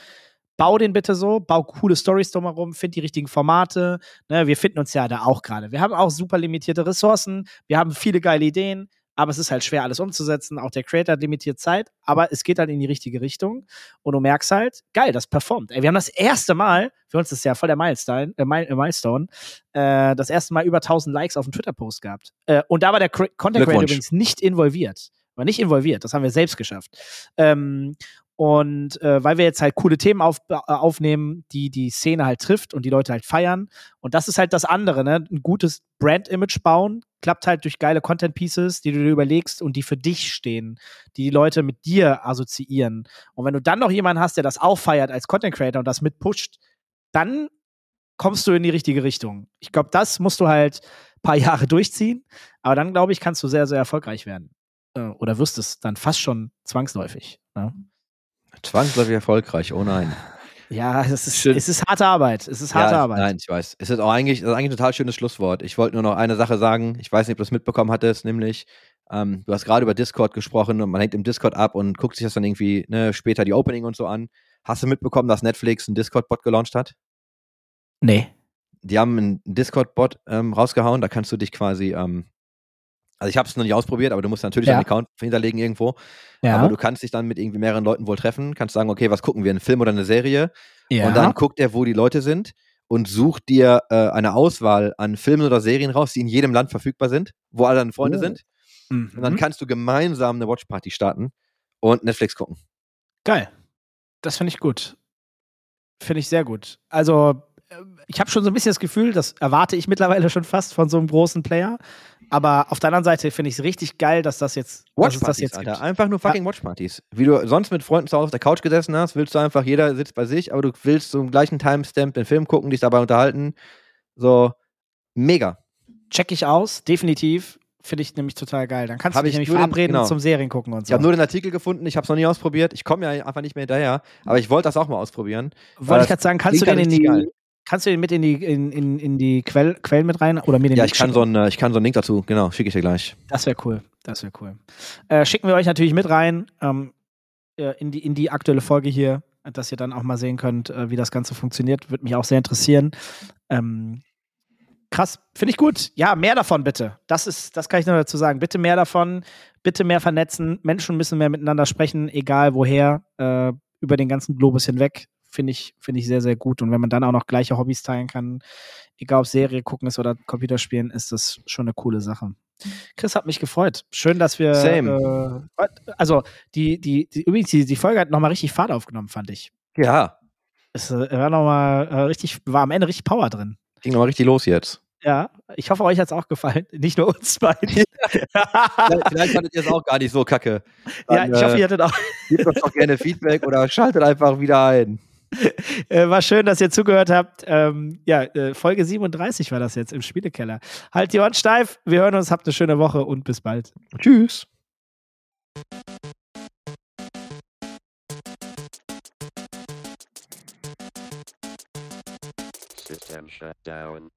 Bau den bitte so, bau coole Stories drumherum, find die richtigen Formate. Ne, wir finden uns ja da auch gerade. Wir haben auch super limitierte Ressourcen, wir haben viele geile Ideen, aber es ist halt schwer, alles umzusetzen. Auch der Creator hat limitiert Zeit, aber es geht halt in die richtige Richtung. Und du merkst halt, geil, das performt. Ey, wir haben das erste Mal, für uns ist es ja voll der Milestone, äh, äh, Milestone äh, das erste Mal über 1000 Likes auf dem Twitter-Post gehabt. Äh, und da war der Content Creator übrigens nicht involviert. War nicht involviert, das haben wir selbst geschafft. Ähm, und äh, weil wir jetzt halt coole Themen auf, äh, aufnehmen, die die Szene halt trifft und die Leute halt feiern. Und das ist halt das andere, ne? Ein gutes Brand-Image bauen, klappt halt durch geile Content-Pieces, die du dir überlegst und die für dich stehen, die die Leute mit dir assoziieren. Und wenn du dann noch jemanden hast, der das auch feiert als Content-Creator und das mitpusht, dann kommst du in die richtige Richtung. Ich glaube, das musst du halt ein paar Jahre durchziehen, aber dann, glaube ich, kannst du sehr, sehr erfolgreich werden. Äh, Oder wirst es dann fast schon zwangsläufig. Ne? Zwangsläufig erfolgreich, oh nein. Ja, es ist, Schön. es ist harte Arbeit. Es ist harte ja, Arbeit. Nein, ich weiß. Es ist auch eigentlich, das ist eigentlich ein total schönes Schlusswort. Ich wollte nur noch eine Sache sagen. Ich weiß nicht, ob du es mitbekommen hattest, nämlich, ähm, du hast gerade über Discord gesprochen und man hängt im Discord ab und guckt sich das dann irgendwie ne, später die Opening und so an. Hast du mitbekommen, dass Netflix einen Discord-Bot gelauncht hat? Nee. Die haben einen Discord-Bot ähm, rausgehauen, da kannst du dich quasi ähm, Also ich habe es noch nicht ausprobiert, aber du musst natürlich Ja. einen Account hinterlegen irgendwo. Ja. Aber du kannst dich dann mit irgendwie mehreren Leuten wohl treffen, kannst sagen, okay, was gucken wir, einen Film oder eine Serie? ja. Und dann guckt er, wo die Leute sind und sucht dir äh, eine Auswahl an Filmen oder Serien raus, die in jedem Land verfügbar sind, wo alle deine Freunde Oh. sind. Mhm. Und dann kannst du gemeinsam eine Watchparty starten und Netflix gucken. Geil. Das finde ich gut. Finde ich sehr gut. Also, ich habe schon so ein bisschen das Gefühl, das erwarte ich mittlerweile schon fast von so einem großen Player. Aber auf der anderen Seite finde ich es richtig geil, dass das jetzt, es das Watchpartys, jetzt Alter. gibt. Einfach nur fucking Watchpartys. Wie du sonst mit Freunden zu Hause auf der Couch gesessen hast, willst du einfach, jeder sitzt bei sich, aber du willst zum gleichen Timestamp den Film gucken, dich dabei unterhalten. So, mega. Check ich aus, definitiv. Finde ich nämlich total geil. Dann kannst Hab du dich ich nämlich den- verabreden genau. zum Serien gucken und Ich so. habe nur den Artikel gefunden, ich habe es noch nie ausprobiert. Ich komme ja einfach nicht mehr hinterher, aber ich wollte das auch mal ausprobieren. Wollte ich gerade sagen, kannst du den ja in die, geil. Kannst du den mit in die, in, in, in die Quell, Quellen mit rein oder mir den Ja, Link ich kann, schicken? so einen, äh, ich kann so einen Link dazu, genau, schicke ich dir gleich. Das wäre cool. Das wäre cool. Äh, schicken wir euch natürlich mit rein ähm, äh, in, die, in die aktuelle Folge hier, dass ihr dann auch mal sehen könnt, äh, wie das Ganze funktioniert. Würde mich auch sehr interessieren. Ähm, krass, finde ich gut. Ja, mehr davon bitte. Das ist, das kann ich nur dazu sagen. Bitte mehr davon, bitte mehr vernetzen. Menschen müssen mehr miteinander sprechen, egal woher, äh, über den ganzen Globus hinweg. Finde ich, finde ich sehr, sehr gut. Und wenn man dann auch noch gleiche Hobbys teilen kann, egal ob Serie gucken ist oder Computerspielen, ist das schon eine coole Sache. Chris hat mich gefreut. Schön, dass wir. Same. Äh, also, die, die, die, übrigens, die, die Folge hat nochmal richtig Fahrt aufgenommen, fand ich. Ja, Es äh, war nochmal äh, richtig, war am Ende richtig Power drin. ging nochmal richtig los jetzt. Ja, ich hoffe, euch hat es auch gefallen. Nicht nur uns beiden. Vielleicht, vielleicht fandet ihr es auch gar nicht so kacke. ja, Dann, ich hoffe, äh, ihr hattet auch. Gebt uns doch gerne Feedback oder schaltet einfach wieder ein. Äh, war schön, dass ihr zugehört habt. Ähm, ja, äh, Folge 37 war das jetzt im Spielekeller. Halt die Ohren steif. Wir hören uns. Habt eine schöne Woche und bis bald. Tschüss. System shut down.